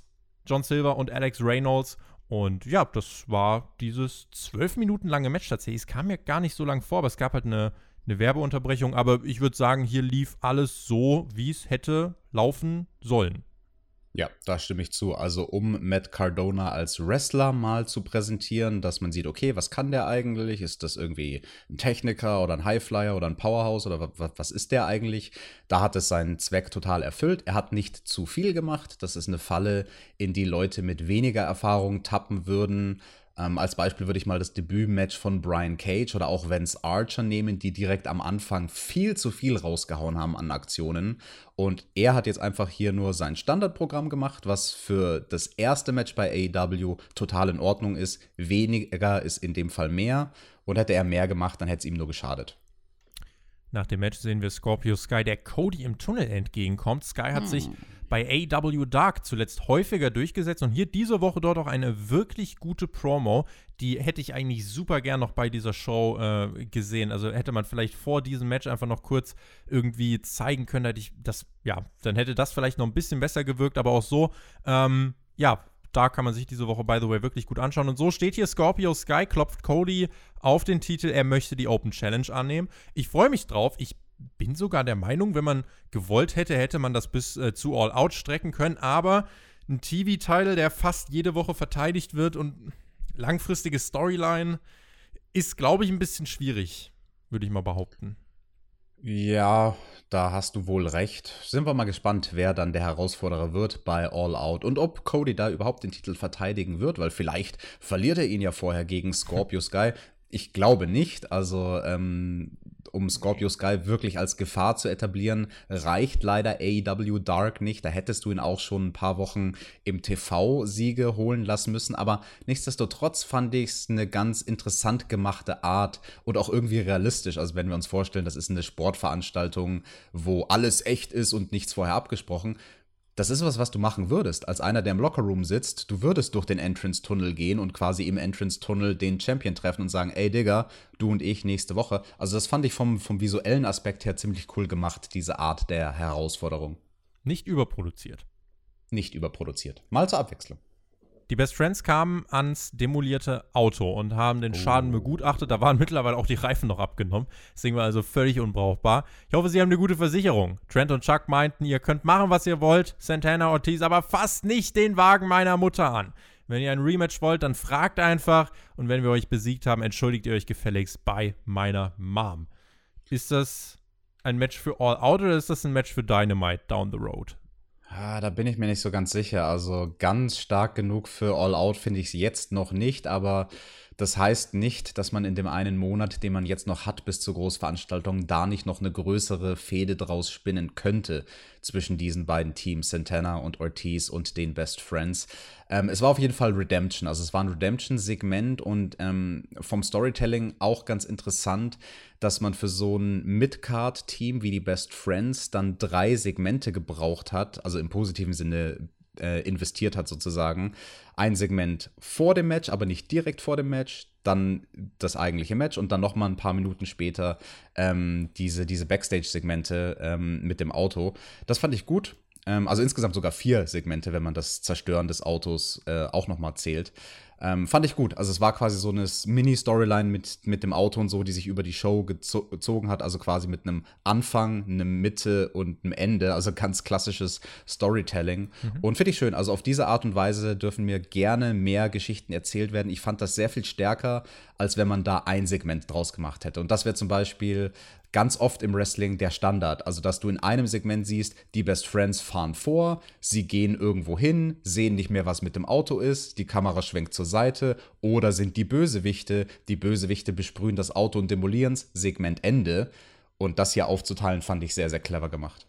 John Silver und Alex Reynolds. Und ja, das war dieses zwölf Minuten lange Match tatsächlich. Es kam mir gar nicht so lang vor, aber es gab halt eine, eine Werbeunterbrechung. Aber ich würde sagen, hier lief alles so, wie es hätte laufen sollen. Ja, da stimme ich zu. Also um Matt Cardona als Wrestler mal zu präsentieren, dass man sieht, okay, was kann der eigentlich? Ist das irgendwie ein Techniker oder ein Highflyer oder ein Powerhouse oder was ist der eigentlich? Da hat es seinen Zweck total erfüllt. Er hat nicht zu viel gemacht. Das ist eine Falle, in die Leute mit weniger Erfahrung tappen würden. Ähm, als Beispiel würde ich mal das Debütmatch von Brian Cage oder auch Vance Archer nehmen, die direkt am Anfang viel zu viel rausgehauen haben an Aktionen. Und er hat jetzt einfach hier nur sein Standardprogramm gemacht, was für das erste Match bei AEW total in Ordnung ist. Weniger ist in dem Fall mehr. Und hätte er mehr gemacht, dann hätte es ihm nur geschadet. Nach dem Match sehen wir Scorpio Sky, der Cody im Tunnel entgegenkommt. Sky hat hm. sich bei AW Dark zuletzt häufiger durchgesetzt und hier diese Woche dort auch eine wirklich gute Promo. Die hätte ich eigentlich super gern noch bei dieser Show äh, gesehen. Also hätte man vielleicht vor diesem Match einfach noch kurz irgendwie zeigen können, hätte ich das, ja, dann hätte das vielleicht noch ein bisschen besser gewirkt, aber auch so, ähm, ja, da kann man sich diese Woche, by the way, wirklich gut anschauen. Und so steht hier Scorpio Sky, klopft Cody auf den Titel. Er möchte die Open Challenge annehmen. Ich freue mich drauf. Ich bin sogar der Meinung, wenn man gewollt hätte, hätte man das bis äh, zu All Out strecken können. Aber ein TV-Title, der fast jede Woche verteidigt wird und langfristige Storyline, ist, glaube ich, ein bisschen schwierig, würde ich mal behaupten. Ja, da hast du wohl recht. Sind wir mal gespannt, wer dann der Herausforderer wird bei All Out und ob Cody da überhaupt den Titel verteidigen wird, weil vielleicht verliert er ihn ja vorher gegen Scorpio Sky. Ich glaube nicht. Also ähm, um Scorpio Sky wirklich als Gefahr zu etablieren, reicht leider AEW Dark nicht. Da hättest du ihn auch schon ein paar Wochen im TV-Siege holen lassen müssen. Aber nichtsdestotrotz fand ich es eine ganz interessant gemachte Art und auch irgendwie realistisch. Also wenn wir uns vorstellen, das ist eine Sportveranstaltung, wo alles echt ist und nichts vorher abgesprochen das ist was, was du machen würdest. Als einer, der im Lockerroom sitzt, du würdest durch den Entrance-Tunnel gehen und quasi im Entrance-Tunnel den Champion treffen und sagen, ey Digga, du und ich nächste Woche. Also das fand ich vom, vom visuellen Aspekt her ziemlich cool gemacht, diese Art der Herausforderung. Nicht überproduziert. Nicht überproduziert. Mal zur Abwechslung. Die Best Friends kamen ans demolierte Auto und haben den Schaden oh. begutachtet. Da waren mittlerweile auch die Reifen noch abgenommen. Ding war also völlig unbrauchbar. Ich hoffe, Sie haben eine gute Versicherung. Trent und Chuck meinten, ihr könnt machen, was ihr wollt. Santana Ortiz, aber fasst nicht den Wagen meiner Mutter an. Wenn ihr ein Rematch wollt, dann fragt einfach. Und wenn wir euch besiegt haben, entschuldigt ihr euch gefälligst bei meiner Mom. Ist das ein Match für All Out oder ist das ein Match für Dynamite down the road? Ah, da bin ich mir nicht so ganz sicher. Also ganz stark genug für All Out finde ich es jetzt noch nicht, aber das heißt nicht, dass man in dem einen Monat, den man jetzt noch hat bis zur Großveranstaltung, da nicht noch eine größere Fehde draus spinnen könnte zwischen diesen beiden Teams, Santana und Ortiz und den Best Friends. Ähm, es war auf jeden Fall Redemption, also es war ein Redemption-Segment und ähm, vom Storytelling auch ganz interessant, dass man für so ein Mid-Card-Team wie die Best Friends dann drei Segmente gebraucht hat, also im positiven Sinne äh, investiert hat sozusagen. Ein Segment vor dem Match, aber nicht direkt vor dem Match, dann das eigentliche Match und dann noch mal ein paar Minuten später ähm, diese, diese Backstage-Segmente ähm, mit dem Auto. Das fand ich gut. Ähm, also insgesamt sogar vier Segmente, wenn man das Zerstören des Autos äh, auch noch mal zählt. Ähm, fand ich gut. Also es war quasi so eine Mini-Storyline mit, mit dem Auto und so, die sich über die Show gezo gezogen hat. Also quasi mit einem Anfang, einem Mitte und einem Ende. Also ganz klassisches Storytelling. Mhm. Und finde ich schön. Also auf diese Art und Weise dürfen mir gerne mehr Geschichten erzählt werden. Ich fand das sehr viel stärker, als wenn man da ein Segment draus gemacht hätte. Und das wäre zum Beispiel ganz oft im Wrestling der Standard. Also, dass du in einem Segment siehst, die Best Friends fahren vor, sie gehen irgendwo hin, sehen nicht mehr, was mit dem Auto ist, die Kamera schwenkt zur Seite oder sind die Bösewichte, die Bösewichte besprühen das Auto und demolieren es, Segment Ende. Und das hier aufzuteilen, fand ich sehr, sehr clever gemacht.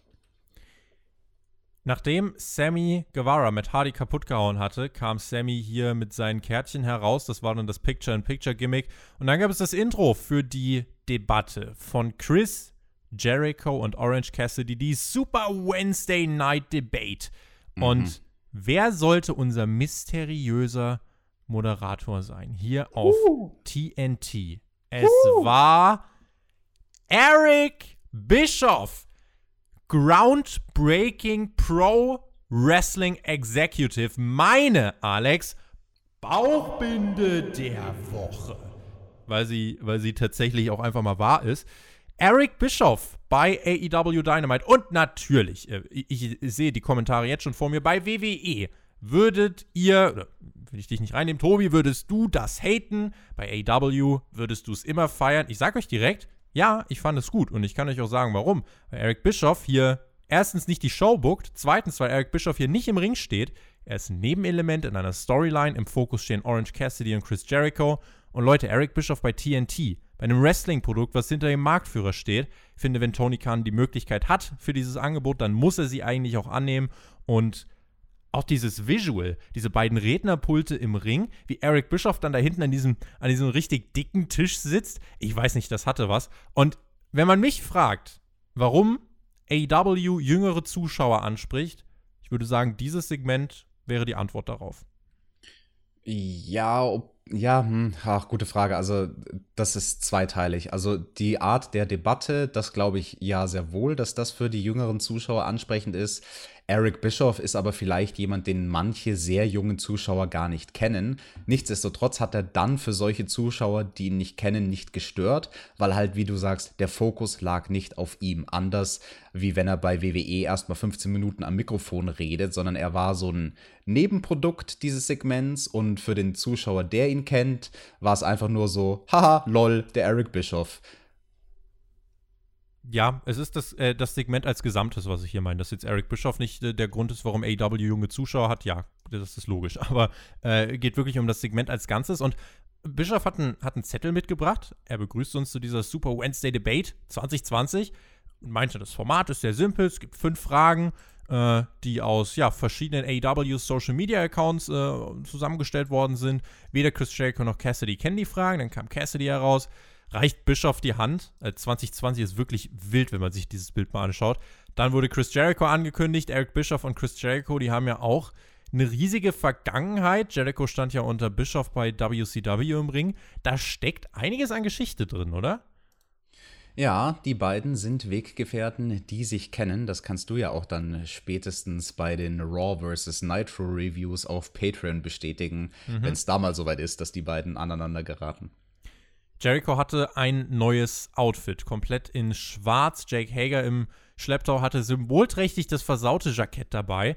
Nachdem Sammy Guevara mit Hardy kaputt gehauen hatte, kam Sammy hier mit seinen Kärtchen heraus. Das war dann das Picture-in-Picture-Gimmick. Und dann gab es das Intro für die Debatte von Chris Jericho und Orange Cassidy, die Super Wednesday Night Debate. Mhm. Und wer sollte unser mysteriöser Moderator sein? Hier auf uh. TNT. Es uh. war Eric Bischoff. Groundbreaking Pro Wrestling Executive. Meine, Alex, Bauchbinde der Woche. Weil sie, weil sie tatsächlich auch einfach mal wahr ist. Eric Bischoff bei AEW Dynamite und natürlich, äh, ich, ich sehe die Kommentare jetzt schon vor mir, bei WWE. Würdet ihr, oder will ich dich nicht reinnehmen, Tobi, würdest du das haten? Bei AEW würdest du es immer feiern? Ich sag euch direkt, ja, ich fand es gut und ich kann euch auch sagen, warum. Weil Eric Bischoff hier erstens nicht die Show bookt, zweitens, weil Eric Bischoff hier nicht im Ring steht. Er ist ein Nebenelement in einer Storyline. Im Fokus stehen Orange Cassidy und Chris Jericho. Und Leute, Eric Bischoff bei TNT, bei einem Wrestling-Produkt, was hinter dem Marktführer steht. Finde, wenn Tony Khan die Möglichkeit hat für dieses Angebot, dann muss er sie eigentlich auch annehmen. Und auch dieses Visual, diese beiden Rednerpulte im Ring, wie Eric Bischoff dann da hinten an diesem, an diesem richtig dicken Tisch sitzt. Ich weiß nicht, das hatte was. Und wenn man mich fragt, warum AEW jüngere Zuschauer anspricht, ich würde sagen, dieses Segment wäre die Antwort darauf. Ja, ob, ja, hm, ach, gute Frage. Also, das ist zweiteilig. Also, die Art der Debatte, das glaube ich ja sehr wohl, dass das für die jüngeren Zuschauer ansprechend ist. Eric Bischoff ist aber vielleicht jemand, den manche sehr jungen Zuschauer gar nicht kennen. Nichtsdestotrotz hat er dann für solche Zuschauer, die ihn nicht kennen, nicht gestört, weil halt, wie du sagst, der Fokus lag nicht auf ihm. Anders wie wenn er bei WWE erstmal 15 Minuten am Mikrofon redet, sondern er war so ein Nebenprodukt dieses Segments und für den Zuschauer, der ihn kennt, war es einfach nur so, haha, lol, der Eric Bischoff. Ja, es ist das, äh, das Segment als Gesamtes, was ich hier meine. Dass jetzt Eric Bischoff nicht äh, der Grund ist, warum AW junge Zuschauer hat, ja, das ist logisch. Aber äh, geht wirklich um das Segment als Ganzes. Und Bischoff hat, ein, hat einen Zettel mitgebracht. Er begrüßt uns zu dieser Super Wednesday Debate 2020 und meinte, das Format ist sehr simpel. Es gibt fünf Fragen, äh, die aus ja, verschiedenen AW Social Media Accounts äh, zusammengestellt worden sind. Weder Chris Jericho noch Cassidy kennen die Fragen. Dann kam Cassidy heraus reicht Bischof die Hand. 2020 äh, ist wirklich wild, wenn man sich dieses Bild mal anschaut. Dann wurde Chris Jericho angekündigt. Eric Bischoff und Chris Jericho, die haben ja auch eine riesige Vergangenheit. Jericho stand ja unter Bischoff bei WCW im Ring. Da steckt einiges an Geschichte drin, oder? Ja, die beiden sind Weggefährten, die sich kennen. Das kannst du ja auch dann spätestens bei den Raw vs. Nitro Reviews auf Patreon bestätigen, mhm. wenn es da mal soweit ist, dass die beiden aneinander geraten. Jericho hatte ein neues Outfit, komplett in schwarz. Jake Hager im Schlepptau hatte symbolträchtig das versaute Jackett dabei,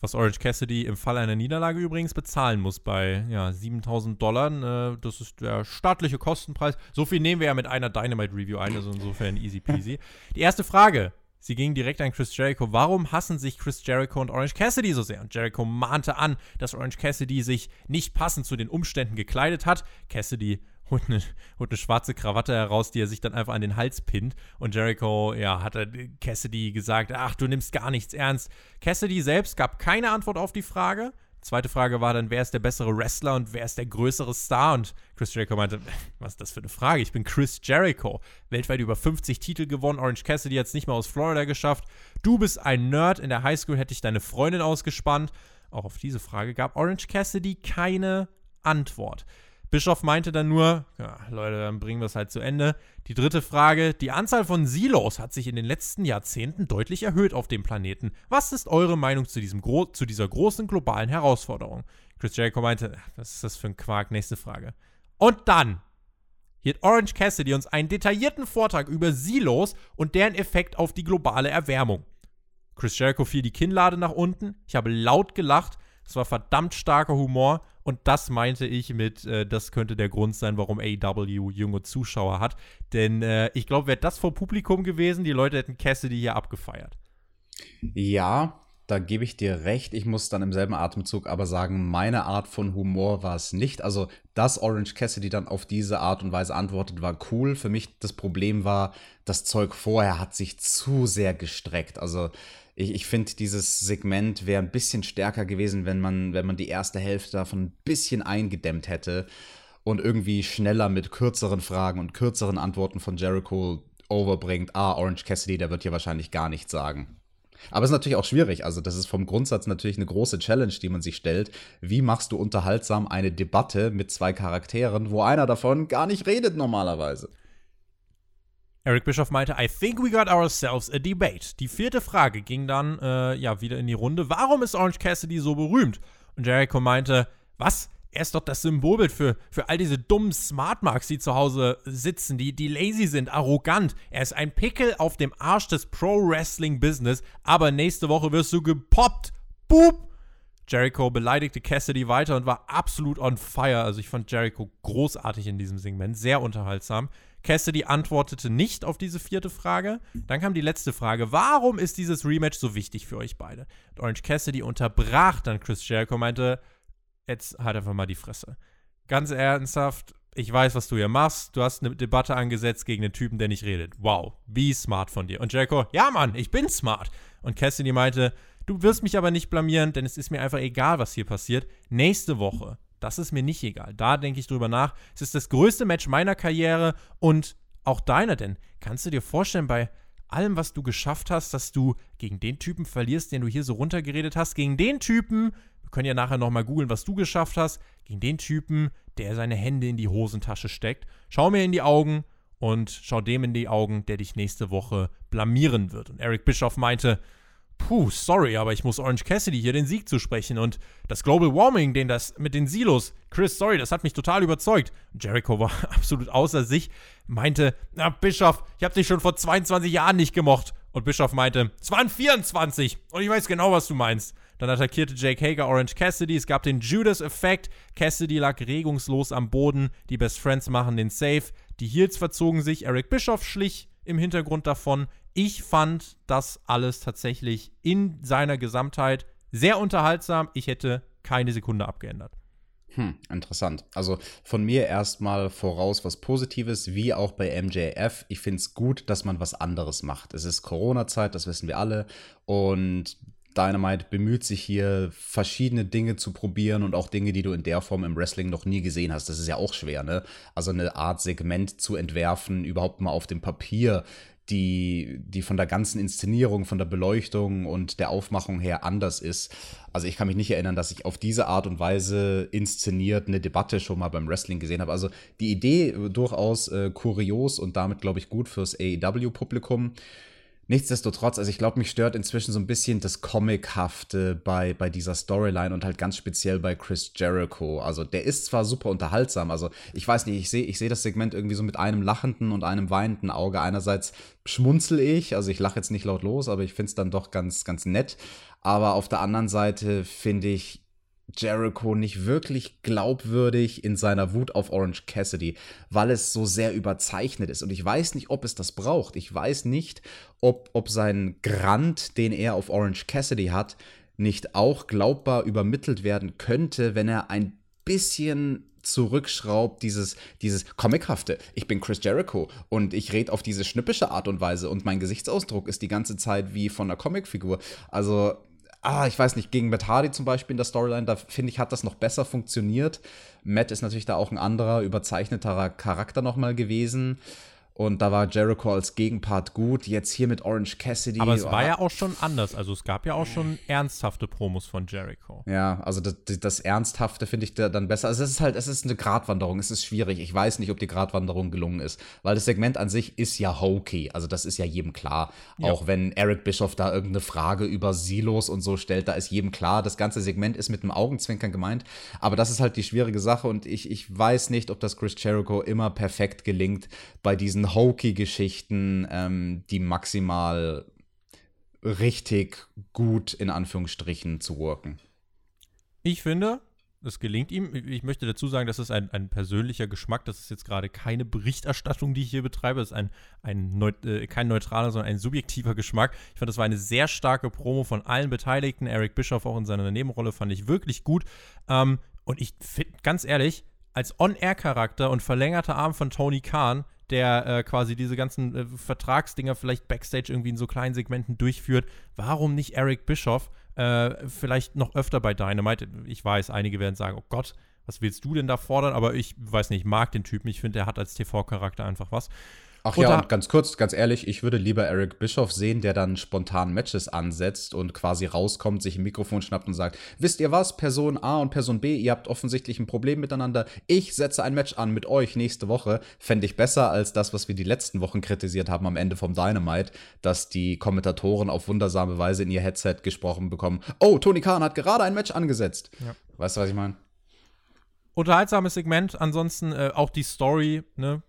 was Orange Cassidy im Fall einer Niederlage übrigens bezahlen muss bei ja, 7000 Dollar. Äh, das ist der staatliche Kostenpreis. So viel nehmen wir ja mit einer Dynamite Review ein, also insofern easy peasy. Die erste Frage. Sie ging direkt an Chris Jericho. Warum hassen sich Chris Jericho und Orange Cassidy so sehr? Und Jericho mahnte an, dass Orange Cassidy sich nicht passend zu den Umständen gekleidet hat. Cassidy holt eine, holt eine schwarze Krawatte heraus, die er sich dann einfach an den Hals pinnt. Und Jericho, ja, hat Cassidy gesagt, ach, du nimmst gar nichts ernst. Cassidy selbst gab keine Antwort auf die Frage. Zweite Frage war dann, wer ist der bessere Wrestler und wer ist der größere Star? Und Chris Jericho meinte, was ist das für eine Frage? Ich bin Chris Jericho. Weltweit über 50 Titel gewonnen. Orange Cassidy hat es nicht mal aus Florida geschafft. Du bist ein Nerd. In der Highschool hätte ich deine Freundin ausgespannt. Auch auf diese Frage gab Orange Cassidy keine Antwort. Bischof meinte dann nur, ja, Leute, dann bringen wir es halt zu Ende. Die dritte Frage, die Anzahl von Silos hat sich in den letzten Jahrzehnten deutlich erhöht auf dem Planeten. Was ist eure Meinung zu, diesem Gro zu dieser großen globalen Herausforderung? Chris Jericho meinte, was ist das für ein Quark? Nächste Frage. Und dann hier hat Orange Cassidy uns einen detaillierten Vortrag über Silos und deren Effekt auf die globale Erwärmung. Chris Jericho fiel die Kinnlade nach unten. Ich habe laut gelacht. Es war verdammt starker Humor und das meinte ich mit, äh, das könnte der Grund sein, warum AEW junge Zuschauer hat. Denn äh, ich glaube, wäre das vor Publikum gewesen, die Leute hätten Cassidy hier abgefeiert. Ja, da gebe ich dir recht. Ich muss dann im selben Atemzug aber sagen, meine Art von Humor war es nicht. Also, dass Orange Cassidy dann auf diese Art und Weise antwortet, war cool. Für mich das Problem war, das Zeug vorher hat sich zu sehr gestreckt. Also, ich, ich finde, dieses Segment wäre ein bisschen stärker gewesen, wenn man, wenn man die erste Hälfte davon ein bisschen eingedämmt hätte und irgendwie schneller mit kürzeren Fragen und kürzeren Antworten von Jericho overbringt. Ah, Orange Cassidy, der wird hier wahrscheinlich gar nichts sagen. Aber es ist natürlich auch schwierig. Also, das ist vom Grundsatz natürlich eine große Challenge, die man sich stellt. Wie machst du unterhaltsam eine Debatte mit zwei Charakteren, wo einer davon gar nicht redet normalerweise? Eric Bischoff meinte, I think we got ourselves a debate. Die vierte Frage ging dann äh, ja wieder in die Runde. Warum ist Orange Cassidy so berühmt? Und Jericho meinte, was? Er ist doch das Symbolbild für, für all diese dummen Smartmarks, die zu Hause sitzen, die, die lazy sind, arrogant. Er ist ein Pickel auf dem Arsch des Pro-Wrestling-Business, aber nächste Woche wirst du gepoppt. Boop! Jericho beleidigte Cassidy weiter und war absolut on fire. Also ich fand Jericho großartig in diesem Segment, sehr unterhaltsam. Cassidy antwortete nicht auf diese vierte Frage. Dann kam die letzte Frage. Warum ist dieses Rematch so wichtig für euch beide? Und Orange Cassidy unterbrach dann Chris Jericho und meinte, jetzt halt einfach mal die Fresse. Ganz ernsthaft, ich weiß, was du hier machst. Du hast eine Debatte angesetzt gegen einen Typen, der nicht redet. Wow, wie smart von dir. Und Jericho, ja Mann, ich bin smart. Und Cassidy meinte, du wirst mich aber nicht blamieren, denn es ist mir einfach egal, was hier passiert. Nächste Woche das ist mir nicht egal. Da denke ich drüber nach. Es ist das größte Match meiner Karriere und auch deiner, denn kannst du dir vorstellen, bei allem, was du geschafft hast, dass du gegen den Typen verlierst, den du hier so runtergeredet hast, gegen den Typen, wir können ja nachher nochmal googeln, was du geschafft hast, gegen den Typen, der seine Hände in die Hosentasche steckt. Schau mir in die Augen und schau dem in die Augen, der dich nächste Woche blamieren wird. Und Eric Bischoff meinte, puh, sorry, aber ich muss Orange Cassidy hier den Sieg zu sprechen und das Global Warming, den das mit den Silos, Chris, sorry, das hat mich total überzeugt. Jericho war absolut außer sich, meinte, na, Bischof, ich hab dich schon vor 22 Jahren nicht gemocht. Und Bischof meinte, es waren 24 und ich weiß genau, was du meinst. Dann attackierte Jake Hager Orange Cassidy. Es gab den Judas-Effekt. Cassidy lag regungslos am Boden. Die Best Friends machen den Save. Die Heels verzogen sich. Eric Bischoff schlich im Hintergrund davon. Ich fand das alles tatsächlich in seiner Gesamtheit sehr unterhaltsam. Ich hätte keine Sekunde abgeändert. Hm, interessant. Also von mir erstmal voraus was Positives, wie auch bei MJF. Ich finde es gut, dass man was anderes macht. Es ist Corona-Zeit, das wissen wir alle. Und Dynamite bemüht sich hier, verschiedene Dinge zu probieren und auch Dinge, die du in der Form im Wrestling noch nie gesehen hast. Das ist ja auch schwer, ne? Also eine Art Segment zu entwerfen, überhaupt mal auf dem Papier, die, die von der ganzen Inszenierung, von der Beleuchtung und der Aufmachung her anders ist. Also ich kann mich nicht erinnern, dass ich auf diese Art und Weise inszeniert eine Debatte schon mal beim Wrestling gesehen habe. Also die Idee durchaus äh, kurios und damit, glaube ich, gut fürs AEW-Publikum. Nichtsdestotrotz, also ich glaube, mich stört inzwischen so ein bisschen das Comichafte bei, bei dieser Storyline und halt ganz speziell bei Chris Jericho. Also der ist zwar super unterhaltsam, also ich weiß nicht, ich sehe ich seh das Segment irgendwie so mit einem lachenden und einem weinenden Auge. Einerseits schmunzel ich, also ich lache jetzt nicht laut los, aber ich finde es dann doch ganz, ganz nett. Aber auf der anderen Seite finde ich, Jericho nicht wirklich glaubwürdig in seiner Wut auf Orange Cassidy, weil es so sehr überzeichnet ist. Und ich weiß nicht, ob es das braucht. Ich weiß nicht, ob, ob sein Grant, den er auf Orange Cassidy hat, nicht auch glaubbar übermittelt werden könnte, wenn er ein bisschen zurückschraubt, dieses, dieses Comichafte. Ich bin Chris Jericho und ich rede auf diese schnippische Art und Weise und mein Gesichtsausdruck ist die ganze Zeit wie von einer Comicfigur. Also ah, ich weiß nicht, gegen Matt Hardy zum Beispiel in der Storyline, da finde ich, hat das noch besser funktioniert. Matt ist natürlich da auch ein anderer, überzeichneterer Charakter nochmal gewesen. Und da war Jericho als Gegenpart gut. Jetzt hier mit Orange Cassidy. Aber es war ja auch schon anders. Also es gab ja auch schon ernsthafte Promos von Jericho. Ja, also das, das Ernsthafte finde ich dann besser. Also es ist halt, es ist eine Gratwanderung. Es ist schwierig. Ich weiß nicht, ob die Gratwanderung gelungen ist. Weil das Segment an sich ist ja hokey. Also das ist ja jedem klar. Ja. Auch wenn Eric Bischoff da irgendeine Frage über Silos und so stellt, da ist jedem klar. Das ganze Segment ist mit einem Augenzwinkern gemeint. Aber das ist halt die schwierige Sache. Und ich, ich weiß nicht, ob das Chris Jericho immer perfekt gelingt bei diesen Hokey-Geschichten, ähm, die maximal richtig gut in Anführungsstrichen zu worken. Ich finde, es gelingt ihm. Ich möchte dazu sagen, das ist ein, ein persönlicher Geschmack. Das ist jetzt gerade keine Berichterstattung, die ich hier betreibe. Das ist ein, ein Neut äh, kein neutraler, sondern ein subjektiver Geschmack. Ich fand, das war eine sehr starke Promo von allen Beteiligten. Eric Bischoff auch in seiner Nebenrolle fand ich wirklich gut. Ähm, und ich finde, ganz ehrlich, als On-Air-Charakter und verlängerter Arm von Tony Khan der äh, quasi diese ganzen äh, Vertragsdinger vielleicht backstage irgendwie in so kleinen Segmenten durchführt. Warum nicht Eric Bischoff äh, vielleicht noch öfter bei Dynamite? Ich weiß, einige werden sagen, oh Gott, was willst du denn da fordern? Aber ich weiß nicht, ich mag den Typen. Ich finde, der hat als TV-Charakter einfach was. Ach und ja, und ganz kurz, ganz ehrlich, ich würde lieber Eric Bischoff sehen, der dann spontan Matches ansetzt und quasi rauskommt, sich ein Mikrofon schnappt und sagt, wisst ihr was, Person A und Person B, ihr habt offensichtlich ein Problem miteinander, ich setze ein Match an mit euch nächste Woche, fände ich besser als das, was wir die letzten Wochen kritisiert haben am Ende vom Dynamite, dass die Kommentatoren auf wundersame Weise in ihr Headset gesprochen bekommen, oh, Tony Khan hat gerade ein Match angesetzt. Ja. Weißt du, was ich meine? Unterhaltsames Segment, ansonsten äh, auch die Story, ne?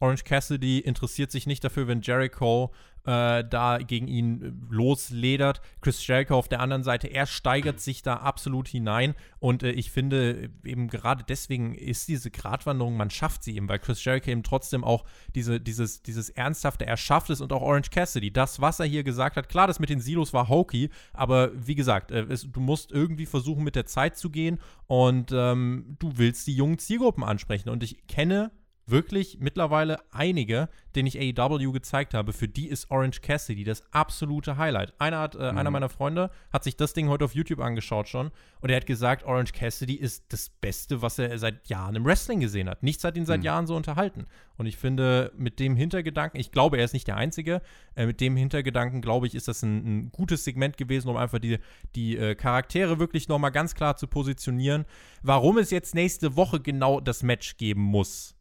Orange Cassidy interessiert sich nicht dafür, wenn Jericho äh, da gegen ihn äh, losledert. Chris Jericho auf der anderen Seite, er steigert sich da absolut hinein. Und äh, ich finde eben gerade deswegen ist diese Gratwanderung, man schafft sie eben, weil Chris Jericho eben trotzdem auch diese, dieses, dieses Ernsthafte, er schafft es und auch Orange Cassidy, das, was er hier gesagt hat, klar, das mit den Silos war hokey, aber wie gesagt, äh, es, du musst irgendwie versuchen, mit der Zeit zu gehen. Und ähm, du willst die jungen Zielgruppen ansprechen. Und ich kenne wirklich mittlerweile einige, denen ich AEW gezeigt habe, für die ist Orange Cassidy das absolute Highlight. Einer, hat, äh, mhm. einer meiner Freunde hat sich das Ding heute auf YouTube angeschaut schon und er hat gesagt, Orange Cassidy ist das Beste, was er seit Jahren im Wrestling gesehen hat. Nichts hat ihn seit mhm. Jahren so unterhalten. Und ich finde, mit dem Hintergedanken, ich glaube, er ist nicht der Einzige, äh, mit dem Hintergedanken, glaube ich, ist das ein, ein gutes Segment gewesen, um einfach die, die äh, Charaktere wirklich nochmal ganz klar zu positionieren. Warum es jetzt nächste Woche genau das Match geben muss,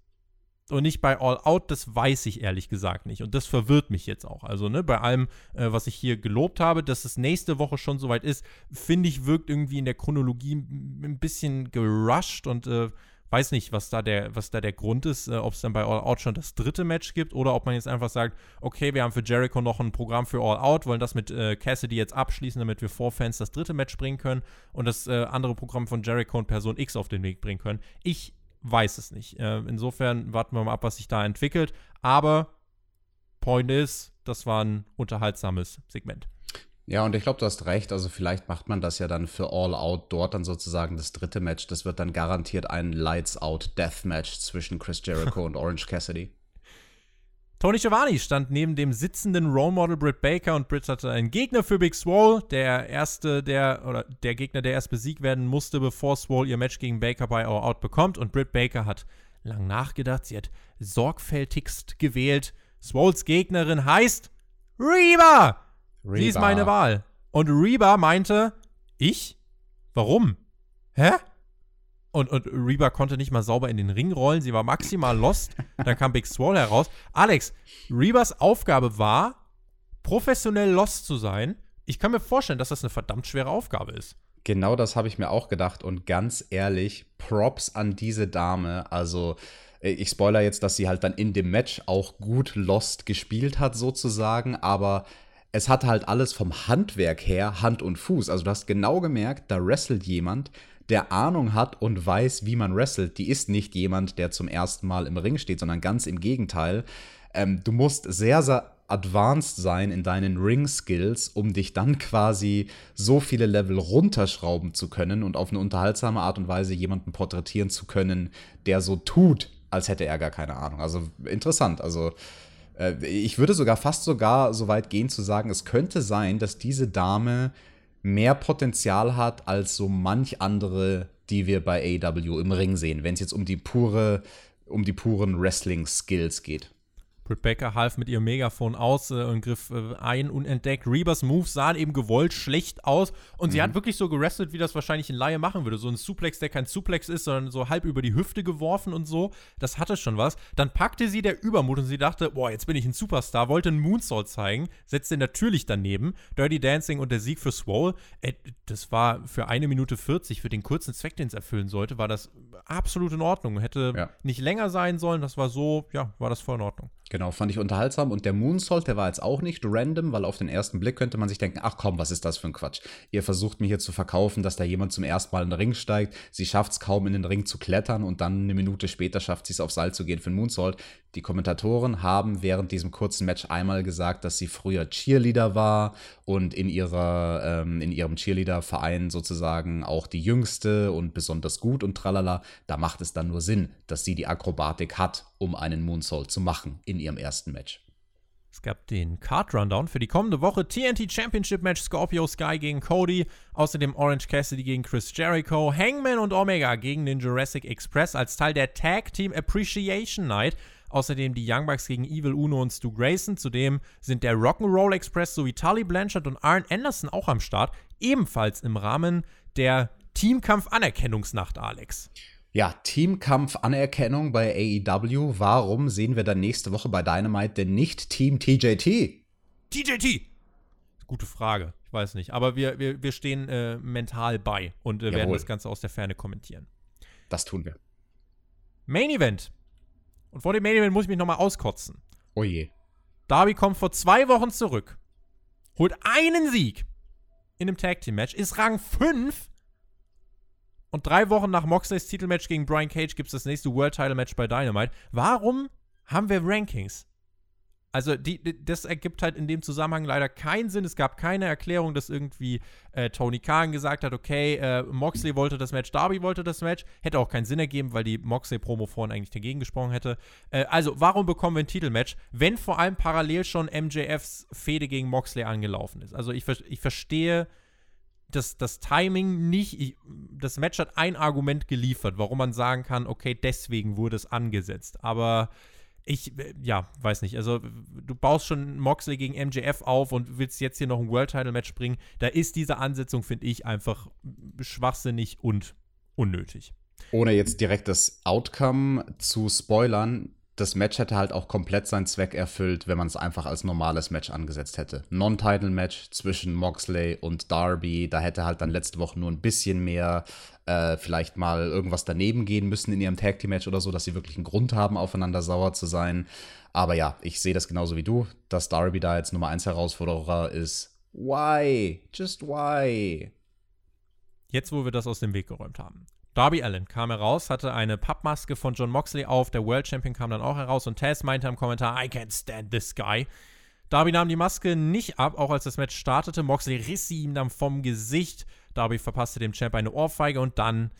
und nicht bei All Out, das weiß ich ehrlich gesagt nicht. Und das verwirrt mich jetzt auch. Also, ne, bei allem, äh, was ich hier gelobt habe, dass es nächste Woche schon soweit ist, finde ich, wirkt irgendwie in der Chronologie ein bisschen gerusht und äh, weiß nicht, was da der, was da der Grund ist, äh, ob es dann bei All Out schon das dritte Match gibt oder ob man jetzt einfach sagt, okay, wir haben für Jericho noch ein Programm für All Out, wollen das mit äh, Cassidy jetzt abschließen, damit wir vor Fans das dritte Match bringen können und das äh, andere Programm von Jericho und Person X auf den Weg bringen können. Ich weiß es nicht. Äh, insofern warten wir mal ab, was sich da entwickelt. Aber Point ist, das war ein unterhaltsames Segment. Ja, und ich glaube, du hast recht. Also vielleicht macht man das ja dann für All Out dort dann sozusagen das dritte Match. Das wird dann garantiert ein Lights Out Death Match zwischen Chris Jericho und Orange Cassidy. Tony Giovanni stand neben dem sitzenden Role Model Britt Baker und Britt hatte einen Gegner für Big Swole, der erste, der oder der Gegner, der erst besiegt werden musste, bevor Swole ihr Match gegen Baker bei All Out bekommt. Und Britt Baker hat lang nachgedacht, sie hat sorgfältigst gewählt. Swoles Gegnerin heißt Reba. Reba. Sie ist meine Wahl. Und Reba meinte, ich? Warum? Hä? Und, und Reba konnte nicht mal sauber in den Ring rollen. Sie war maximal lost. Dann kam Big Swall heraus. Alex, Rebas Aufgabe war, professionell lost zu sein. Ich kann mir vorstellen, dass das eine verdammt schwere Aufgabe ist. Genau das habe ich mir auch gedacht. Und ganz ehrlich, Props an diese Dame. Also, äh, ich spoiler jetzt, dass sie halt dann in dem Match auch gut Lost gespielt hat, sozusagen. Aber es hat halt alles vom Handwerk her Hand und Fuß. Also, du hast genau gemerkt, da wrestelt jemand, der Ahnung hat und weiß, wie man wrestelt, die ist nicht jemand, der zum ersten Mal im Ring steht, sondern ganz im Gegenteil. Ähm, du musst sehr, sehr advanced sein in deinen Ring-Skills, um dich dann quasi so viele Level runterschrauben zu können und auf eine unterhaltsame Art und Weise jemanden porträtieren zu können, der so tut, als hätte er gar keine Ahnung. Also interessant. Also äh, ich würde sogar fast sogar so weit gehen zu sagen, es könnte sein, dass diese Dame mehr Potenzial hat als so manch andere, die wir bei AW im Ring sehen, wenn es jetzt um die pure, um die puren Wrestling-Skills geht. Britt Baker half mit ihrem Megafon aus äh, und griff äh, ein unentdeckt. Rebers Moves sahen eben gewollt schlecht aus und mhm. sie hat wirklich so gerestelt, wie das wahrscheinlich ein Laie machen würde. So ein Suplex, der kein Suplex ist, sondern so halb über die Hüfte geworfen und so. Das hatte schon was. Dann packte sie der Übermut und sie dachte, boah, jetzt bin ich ein Superstar, wollte einen Moonsault zeigen, setzte natürlich daneben. Dirty Dancing und der Sieg für Swole. Äh, das war für eine Minute 40, für den kurzen Zweck, den es erfüllen sollte, war das absolut in Ordnung. Hätte ja. nicht länger sein sollen. Das war so, ja, war das voll in Ordnung. Genau, fand ich unterhaltsam. Und der Moonsault, der war jetzt auch nicht random, weil auf den ersten Blick könnte man sich denken, ach komm, was ist das für ein Quatsch? Ihr versucht mir hier zu verkaufen, dass da jemand zum ersten Mal in den Ring steigt. Sie schafft es kaum in den Ring zu klettern und dann eine Minute später schafft sie es auf Seil zu gehen für einen Moonsault. Die Kommentatoren haben während diesem kurzen Match einmal gesagt, dass sie früher Cheerleader war und in, ihrer, ähm, in ihrem Cheerleader-Verein sozusagen auch die jüngste und besonders gut und tralala. Da macht es dann nur Sinn, dass sie die Akrobatik hat, um einen Moonsault zu machen in ihrem ersten Match. Es gab den Card Rundown für die kommende Woche. TNT Championship Match Scorpio Sky gegen Cody. Außerdem Orange Cassidy gegen Chris Jericho. Hangman und Omega gegen den Jurassic Express als Teil der Tag Team Appreciation Night. Außerdem die Young Bucks gegen Evil Uno und Stu Grayson. Zudem sind der Rock'n'Roll Express sowie Tully Blanchard und Arn Anderson auch am Start. Ebenfalls im Rahmen der Teamkampf-Anerkennungsnacht, Alex. Ja, Teamkampf-Anerkennung bei AEW. Warum sehen wir dann nächste Woche bei Dynamite denn nicht Team TJT? TJT! Gute Frage. Ich weiß nicht. Aber wir, wir, wir stehen äh, mental bei und äh, werden das Ganze aus der Ferne kommentieren. Das tun wir. Main Event. Und vor dem Main Event muss ich mich nochmal auskotzen. Oh je. Darby kommt vor zwei Wochen zurück, holt einen Sieg in einem Tag Team Match, ist Rang 5 und drei Wochen nach Moxleys Titelmatch gegen Brian Cage gibt es das nächste World Title Match bei Dynamite. Warum haben wir Rankings? Also die, das ergibt halt in dem Zusammenhang leider keinen Sinn. Es gab keine Erklärung, dass irgendwie äh, Tony Khan gesagt hat, okay, äh, Moxley wollte das Match, Darby wollte das Match. Hätte auch keinen Sinn ergeben, weil die Moxley-Promo vorhin eigentlich dagegen gesprochen hätte. Äh, also warum bekommen wir ein Titelmatch, wenn vor allem parallel schon MJFs Fehde gegen Moxley angelaufen ist? Also ich, ich verstehe das, das Timing nicht. Ich, das Match hat ein Argument geliefert, warum man sagen kann, okay, deswegen wurde es angesetzt. Aber ich, äh, ja, weiß nicht. Also, du baust schon Moxley gegen MJF auf und willst jetzt hier noch ein World Title Match bringen. Da ist diese Ansetzung, finde ich, einfach schwachsinnig und unnötig. Ohne jetzt direkt das Outcome zu spoilern, das Match hätte halt auch komplett seinen Zweck erfüllt, wenn man es einfach als normales Match angesetzt hätte. Non-Title-Match zwischen Moxley und Darby, da hätte halt dann letzte Woche nur ein bisschen mehr äh, vielleicht mal irgendwas daneben gehen müssen in ihrem Tag Team Match oder so, dass sie wirklich einen Grund haben, aufeinander sauer zu sein. Aber ja, ich sehe das genauso wie du, dass Darby da jetzt Nummer 1 Herausforderer ist. Why? Just why? Jetzt, wo wir das aus dem Weg geräumt haben. Darby Allen kam heraus, hatte eine Pappmaske von John Moxley auf. Der World Champion kam dann auch heraus und Taz meinte im Kommentar, I can't stand this guy. Darby nahm die Maske nicht ab, auch als das Match startete. Moxley riss sie ihm dann vom Gesicht. Darby verpasste dem Champ eine Ohrfeige und dann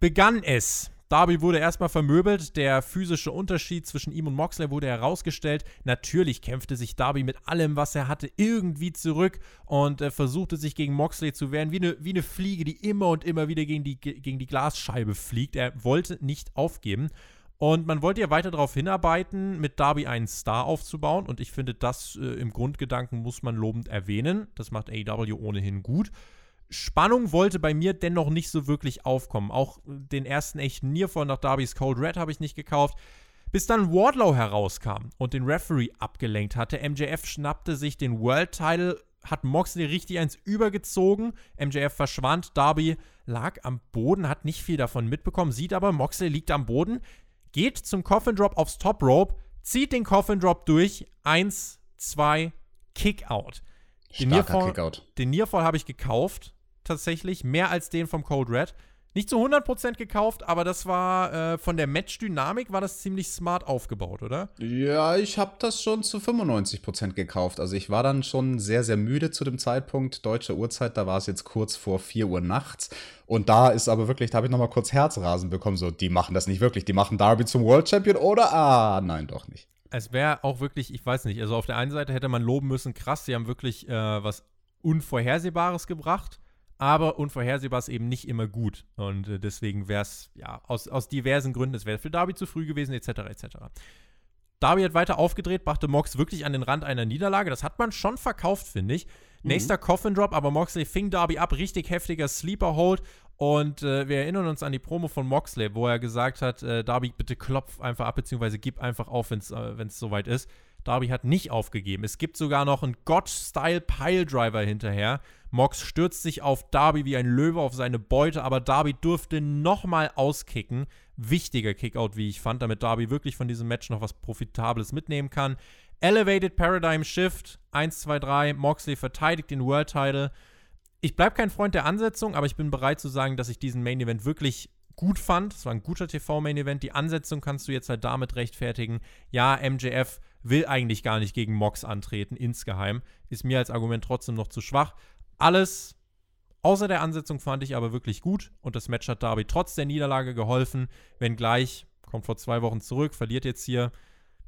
begann es. Darby wurde erstmal vermöbelt, der physische Unterschied zwischen ihm und Moxley wurde herausgestellt. Natürlich kämpfte sich Darby mit allem, was er hatte, irgendwie zurück und äh, versuchte sich gegen Moxley zu wehren, wie eine, wie eine Fliege, die immer und immer wieder gegen die, gegen die Glasscheibe fliegt. Er wollte nicht aufgeben. Und man wollte ja weiter darauf hinarbeiten, mit Darby einen Star aufzubauen. Und ich finde, das äh, im Grundgedanken muss man lobend erwähnen. Das macht AEW ohnehin gut. Spannung wollte bei mir dennoch nicht so wirklich aufkommen. Auch den ersten echten Nearfall nach Darby's Cold Red habe ich nicht gekauft. Bis dann Wardlow herauskam und den Referee abgelenkt hatte. MJF schnappte sich den World Title, hat Moxley richtig eins übergezogen. MJF verschwand. Darby lag am Boden, hat nicht viel davon mitbekommen, sieht aber, Moxley liegt am Boden, geht zum Coffin Drop aufs Top Rope, zieht den Coffin Drop durch. Eins, zwei, Kick Out. Den Nearfall, Kickout. Den Nearfall habe ich gekauft tatsächlich, mehr als den vom Cold Red. Nicht zu 100% gekauft, aber das war äh, von der Match-Dynamik war das ziemlich smart aufgebaut, oder? Ja, ich habe das schon zu 95% gekauft. Also ich war dann schon sehr, sehr müde zu dem Zeitpunkt. Deutsche Uhrzeit, da war es jetzt kurz vor 4 Uhr nachts. Und da ist aber wirklich, da habe ich nochmal kurz Herzrasen bekommen. So, die machen das nicht wirklich. Die machen Darby zum World Champion oder? Ah, nein, doch nicht. Es wäre auch wirklich, ich weiß nicht, also auf der einen Seite hätte man loben müssen, krass, sie haben wirklich äh, was Unvorhersehbares gebracht aber unvorhersehbar ist eben nicht immer gut. Und äh, deswegen wäre es, ja, aus, aus diversen Gründen, es wäre für Darby zu früh gewesen, etc., etc. Darby hat weiter aufgedreht, brachte Mox wirklich an den Rand einer Niederlage. Das hat man schon verkauft, finde ich. Mhm. Nächster Coffin Drop, aber Moxley fing Darby ab, richtig heftiger Sleeper Hold. Und äh, wir erinnern uns an die Promo von Moxley, wo er gesagt hat: äh, Darby, bitte klopf einfach ab, beziehungsweise gib einfach auf, wenn es äh, soweit ist. Darby hat nicht aufgegeben. Es gibt sogar noch einen God-Style-Piledriver hinterher. Mox stürzt sich auf Darby wie ein Löwe auf seine Beute, aber Darby durfte nochmal auskicken. Wichtiger Kickout, wie ich fand, damit Darby wirklich von diesem Match noch was Profitables mitnehmen kann. Elevated Paradigm Shift 1, 2, 3. Moxley verteidigt den World Title. Ich bleibe kein Freund der Ansetzung, aber ich bin bereit zu sagen, dass ich diesen Main Event wirklich gut fand. Es war ein guter TV-Main Event. Die Ansetzung kannst du jetzt halt damit rechtfertigen. Ja, MJF will eigentlich gar nicht gegen Mox antreten, insgeheim. Ist mir als Argument trotzdem noch zu schwach. Alles außer der Ansetzung fand ich aber wirklich gut und das Match hat Darby trotz der Niederlage geholfen. Wenngleich, kommt vor zwei Wochen zurück, verliert jetzt hier,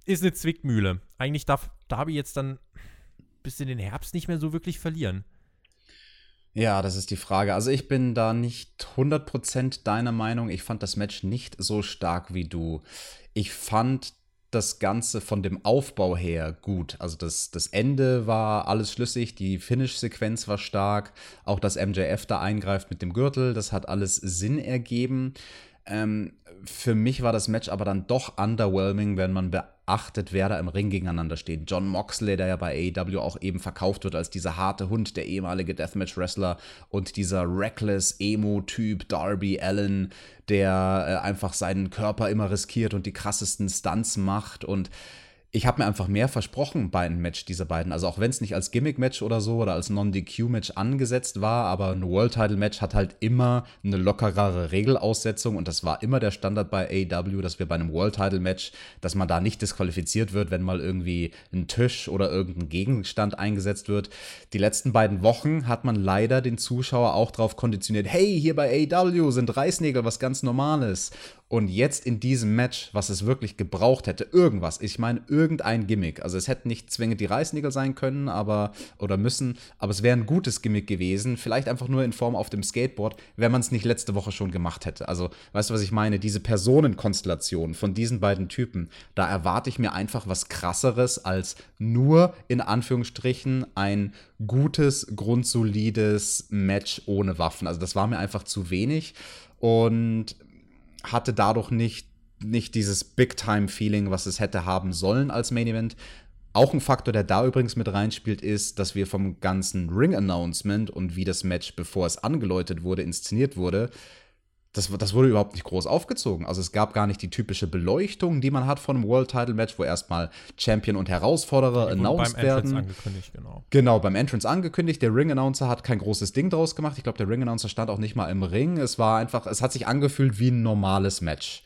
ist eine Zwickmühle. Eigentlich darf Darby jetzt dann bis in den Herbst nicht mehr so wirklich verlieren. Ja, das ist die Frage. Also ich bin da nicht 100% deiner Meinung. Ich fand das Match nicht so stark wie du. Ich fand das Ganze von dem Aufbau her gut. Also das, das Ende war alles schlüssig, die Finish-Sequenz war stark, auch dass MJF da eingreift mit dem Gürtel, das hat alles Sinn ergeben. Ähm, für mich war das Match aber dann doch underwhelming, wenn man beachtet, wer da im Ring gegeneinander steht. John Moxley, der ja bei AEW auch eben verkauft wird als dieser harte Hund, der ehemalige Deathmatch-Wrestler und dieser reckless Emo-Typ Darby Allen, der äh, einfach seinen Körper immer riskiert und die krassesten Stunts macht und ich habe mir einfach mehr versprochen bei einem Match dieser beiden. Also auch wenn es nicht als Gimmick-Match oder so oder als Non-DQ-Match angesetzt war, aber ein World-Title-Match hat halt immer eine lockerere Regelaussetzung und das war immer der Standard bei AEW, dass wir bei einem World-Title-Match, dass man da nicht disqualifiziert wird, wenn mal irgendwie ein Tisch oder irgendein Gegenstand eingesetzt wird. Die letzten beiden Wochen hat man leider den Zuschauer auch darauf konditioniert, hey, hier bei AEW sind Reißnägel was ganz Normales. Und jetzt in diesem Match, was es wirklich gebraucht hätte, irgendwas, ich meine irgendein Gimmick. Also es hätten nicht zwingend die Reißnägel sein können, aber oder müssen, aber es wäre ein gutes Gimmick gewesen. Vielleicht einfach nur in Form auf dem Skateboard, wenn man es nicht letzte Woche schon gemacht hätte. Also weißt du, was ich meine? Diese Personenkonstellation von diesen beiden Typen, da erwarte ich mir einfach was krasseres als nur in Anführungsstrichen ein gutes, grundsolides Match ohne Waffen. Also das war mir einfach zu wenig. Und hatte dadurch nicht, nicht dieses Big-Time-Feeling, was es hätte haben sollen als Main Event. Auch ein Faktor, der da übrigens mit reinspielt, ist, dass wir vom ganzen Ring-Announcement und wie das Match, bevor es angeläutet wurde, inszeniert wurde, das, das wurde überhaupt nicht groß aufgezogen. Also es gab gar nicht die typische Beleuchtung, die man hat von einem World Title Match, wo erstmal Champion und Herausforderer announced beim werden. Entrance angekündigt, genau. Genau, beim Entrance angekündigt. Der Ring Announcer hat kein großes Ding draus gemacht. Ich glaube, der Ring Announcer stand auch nicht mal im Ring. Es war einfach, es hat sich angefühlt wie ein normales Match.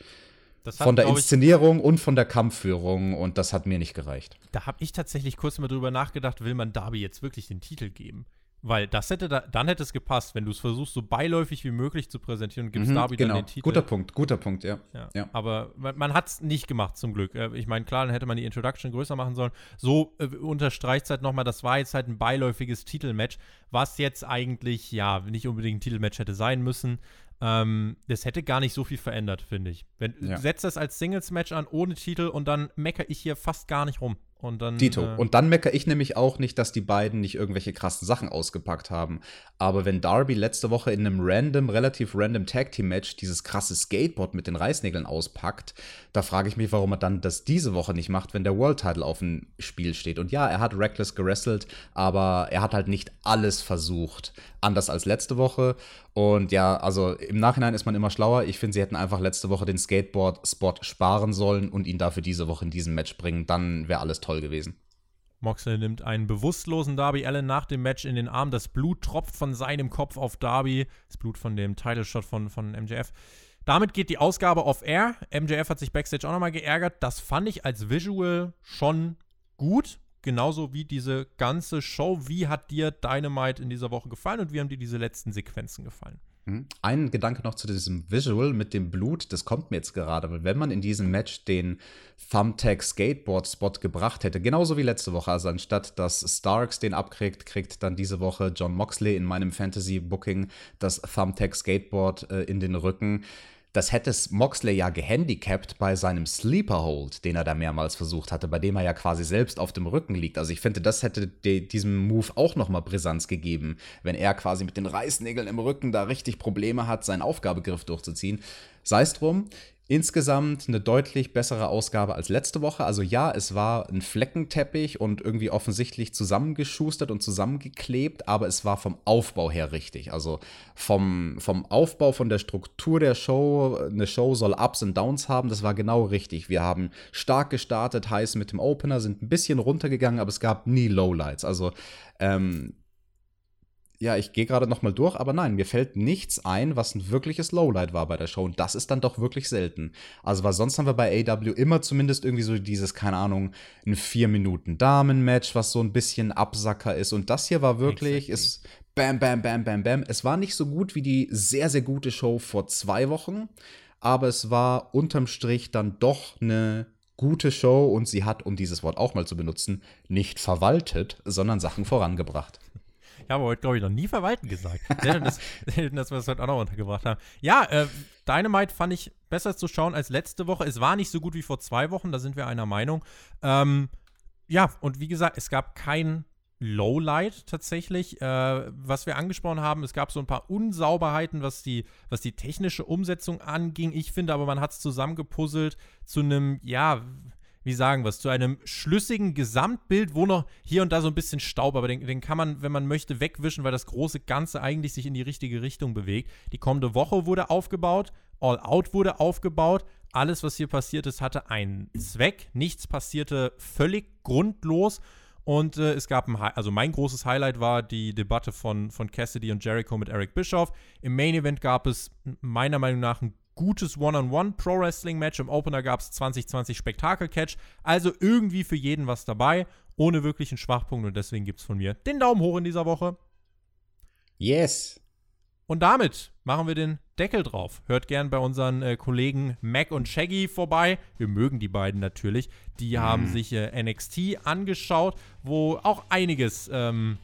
Hat, von der Inszenierung und von der Kampfführung und das hat mir nicht gereicht. Da habe ich tatsächlich kurz mal drüber nachgedacht, will man Darby jetzt wirklich den Titel geben? Weil das hätte da, dann hätte es gepasst, wenn du es versuchst, so beiläufig wie möglich zu präsentieren und gibst mhm, Darby genau. dann den Titel. Guter Punkt, guter Punkt, ja. ja. ja. Aber man, man hat es nicht gemacht, zum Glück. Äh, ich meine, klar, dann hätte man die Introduction größer machen sollen. So äh, unterstreicht es halt nochmal, das war jetzt halt ein beiläufiges Titelmatch, was jetzt eigentlich, ja, nicht unbedingt ein Titelmatch hätte sein müssen. Ähm, das hätte gar nicht so viel verändert, finde ich. Wenn, ja. Setz das als Singles-Match an, ohne Titel und dann meckere ich hier fast gar nicht rum. Und dann, Dito. Äh, und dann meckere ich nämlich auch nicht, dass die beiden nicht irgendwelche krassen Sachen ausgepackt haben. Aber wenn Darby letzte Woche in einem random, relativ random Tag Team Match dieses krasse Skateboard mit den Reißnägeln auspackt, da frage ich mich, warum er dann das diese Woche nicht macht, wenn der World Title auf dem Spiel steht. Und ja, er hat Reckless gerestelt, aber er hat halt nicht alles versucht. Anders als letzte Woche. Und ja, also im Nachhinein ist man immer schlauer. Ich finde, sie hätten einfach letzte Woche den Skateboard-Spot sparen sollen und ihn dafür diese Woche in diesem Match bringen. Dann wäre alles toll gewesen. Moxley nimmt einen bewusstlosen Darby Allen nach dem Match in den Arm. Das Blut tropft von seinem Kopf auf Darby. Das Blut von dem Title Shot von, von MJF. Damit geht die Ausgabe off air. MJF hat sich backstage auch nochmal geärgert. Das fand ich als Visual schon gut. Genauso wie diese ganze Show. Wie hat dir Dynamite in dieser Woche gefallen und wie haben dir diese letzten Sequenzen gefallen? Mhm. Ein Gedanke noch zu diesem Visual mit dem Blut, das kommt mir jetzt gerade, weil wenn man in diesem Match den Thumbtack Skateboard Spot gebracht hätte, genauso wie letzte Woche, also anstatt dass Starks den abkriegt, kriegt dann diese Woche John Moxley in meinem Fantasy Booking das Thumbtack Skateboard äh, in den Rücken das hätte Moxley ja gehandicapt bei seinem Sleeper Hold, den er da mehrmals versucht hatte, bei dem er ja quasi selbst auf dem Rücken liegt. Also ich finde, das hätte diesem Move auch nochmal Brisanz gegeben, wenn er quasi mit den Reißnägeln im Rücken da richtig Probleme hat, seinen Aufgabegriff durchzuziehen. Sei es drum, Insgesamt eine deutlich bessere Ausgabe als letzte Woche. Also ja, es war ein Fleckenteppich und irgendwie offensichtlich zusammengeschustert und zusammengeklebt, aber es war vom Aufbau her richtig. Also vom, vom Aufbau, von der Struktur der Show, eine Show soll Ups und Downs haben, das war genau richtig. Wir haben stark gestartet, heiß mit dem Opener, sind ein bisschen runtergegangen, aber es gab nie Lowlights. Also ähm, ja, ich gehe gerade noch mal durch, aber nein, mir fällt nichts ein, was ein wirkliches Lowlight war bei der Show. Und das ist dann doch wirklich selten. Also, weil sonst haben wir bei AW immer zumindest irgendwie so dieses, keine Ahnung, ein 4-Minuten-Damen-Match, was so ein bisschen Absacker ist. Und das hier war wirklich, exactly. ist bam, bam, bam, bam, bam. Es war nicht so gut wie die sehr, sehr gute Show vor zwei Wochen, aber es war unterm Strich dann doch eine gute Show und sie hat, um dieses Wort auch mal zu benutzen, nicht verwaltet, sondern Sachen vorangebracht. Ich habe heute, glaube ich, noch nie verwalten gesagt. Selten, dass, dass wir das heute auch noch untergebracht haben. Ja, äh, Dynamite fand ich besser zu schauen als letzte Woche. Es war nicht so gut wie vor zwei Wochen, da sind wir einer Meinung. Ähm, ja, und wie gesagt, es gab kein Lowlight tatsächlich, äh, was wir angesprochen haben. Es gab so ein paar Unsauberheiten, was die, was die technische Umsetzung anging. Ich finde aber, man hat es zusammengepuzzelt zu einem, ja, wie sagen wir es, zu einem schlüssigen Gesamtbild, wo noch hier und da so ein bisschen Staub, aber den, den kann man, wenn man möchte, wegwischen, weil das große Ganze eigentlich sich in die richtige Richtung bewegt. Die kommende Woche wurde aufgebaut, All Out wurde aufgebaut, alles, was hier passiert ist, hatte einen Zweck. Nichts passierte völlig grundlos. Und äh, es gab ein, also mein großes Highlight war die Debatte von, von Cassidy und Jericho mit Eric Bischoff. Im Main Event gab es meiner Meinung nach ein gutes One-on-One-Pro-Wrestling-Match. Im Opener gab es 2020 Spektakel-Catch. Also irgendwie für jeden was dabei, ohne wirklichen Schwachpunkt. Und deswegen gibt es von mir den Daumen hoch in dieser Woche. Yes. Und damit machen wir den Deckel drauf. Hört gern bei unseren äh, Kollegen Mac und Shaggy vorbei. Wir mögen die beiden natürlich. Die mm. haben sich äh, NXT angeschaut, wo auch einiges ähm,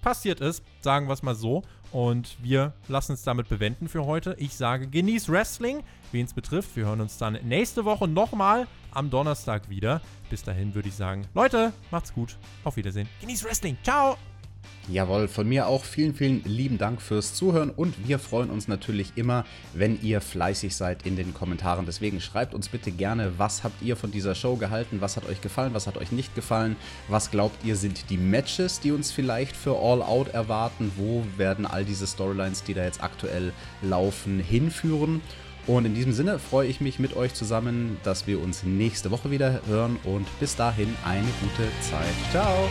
passiert ist, sagen wir es mal so. Und wir lassen es damit bewenden für heute. Ich sage, genieß Wrestling, wen es betrifft. Wir hören uns dann nächste Woche nochmal am Donnerstag wieder. Bis dahin würde ich sagen, Leute, macht's gut. Auf Wiedersehen. Genieß Wrestling. Ciao. Jawohl, von mir auch vielen, vielen lieben Dank fürs Zuhören und wir freuen uns natürlich immer, wenn ihr fleißig seid in den Kommentaren. Deswegen schreibt uns bitte gerne, was habt ihr von dieser Show gehalten, was hat euch gefallen, was hat euch nicht gefallen, was glaubt ihr sind die Matches, die uns vielleicht für All Out erwarten, wo werden all diese Storylines, die da jetzt aktuell laufen, hinführen. Und in diesem Sinne freue ich mich mit euch zusammen, dass wir uns nächste Woche wieder hören und bis dahin eine gute Zeit. Ciao!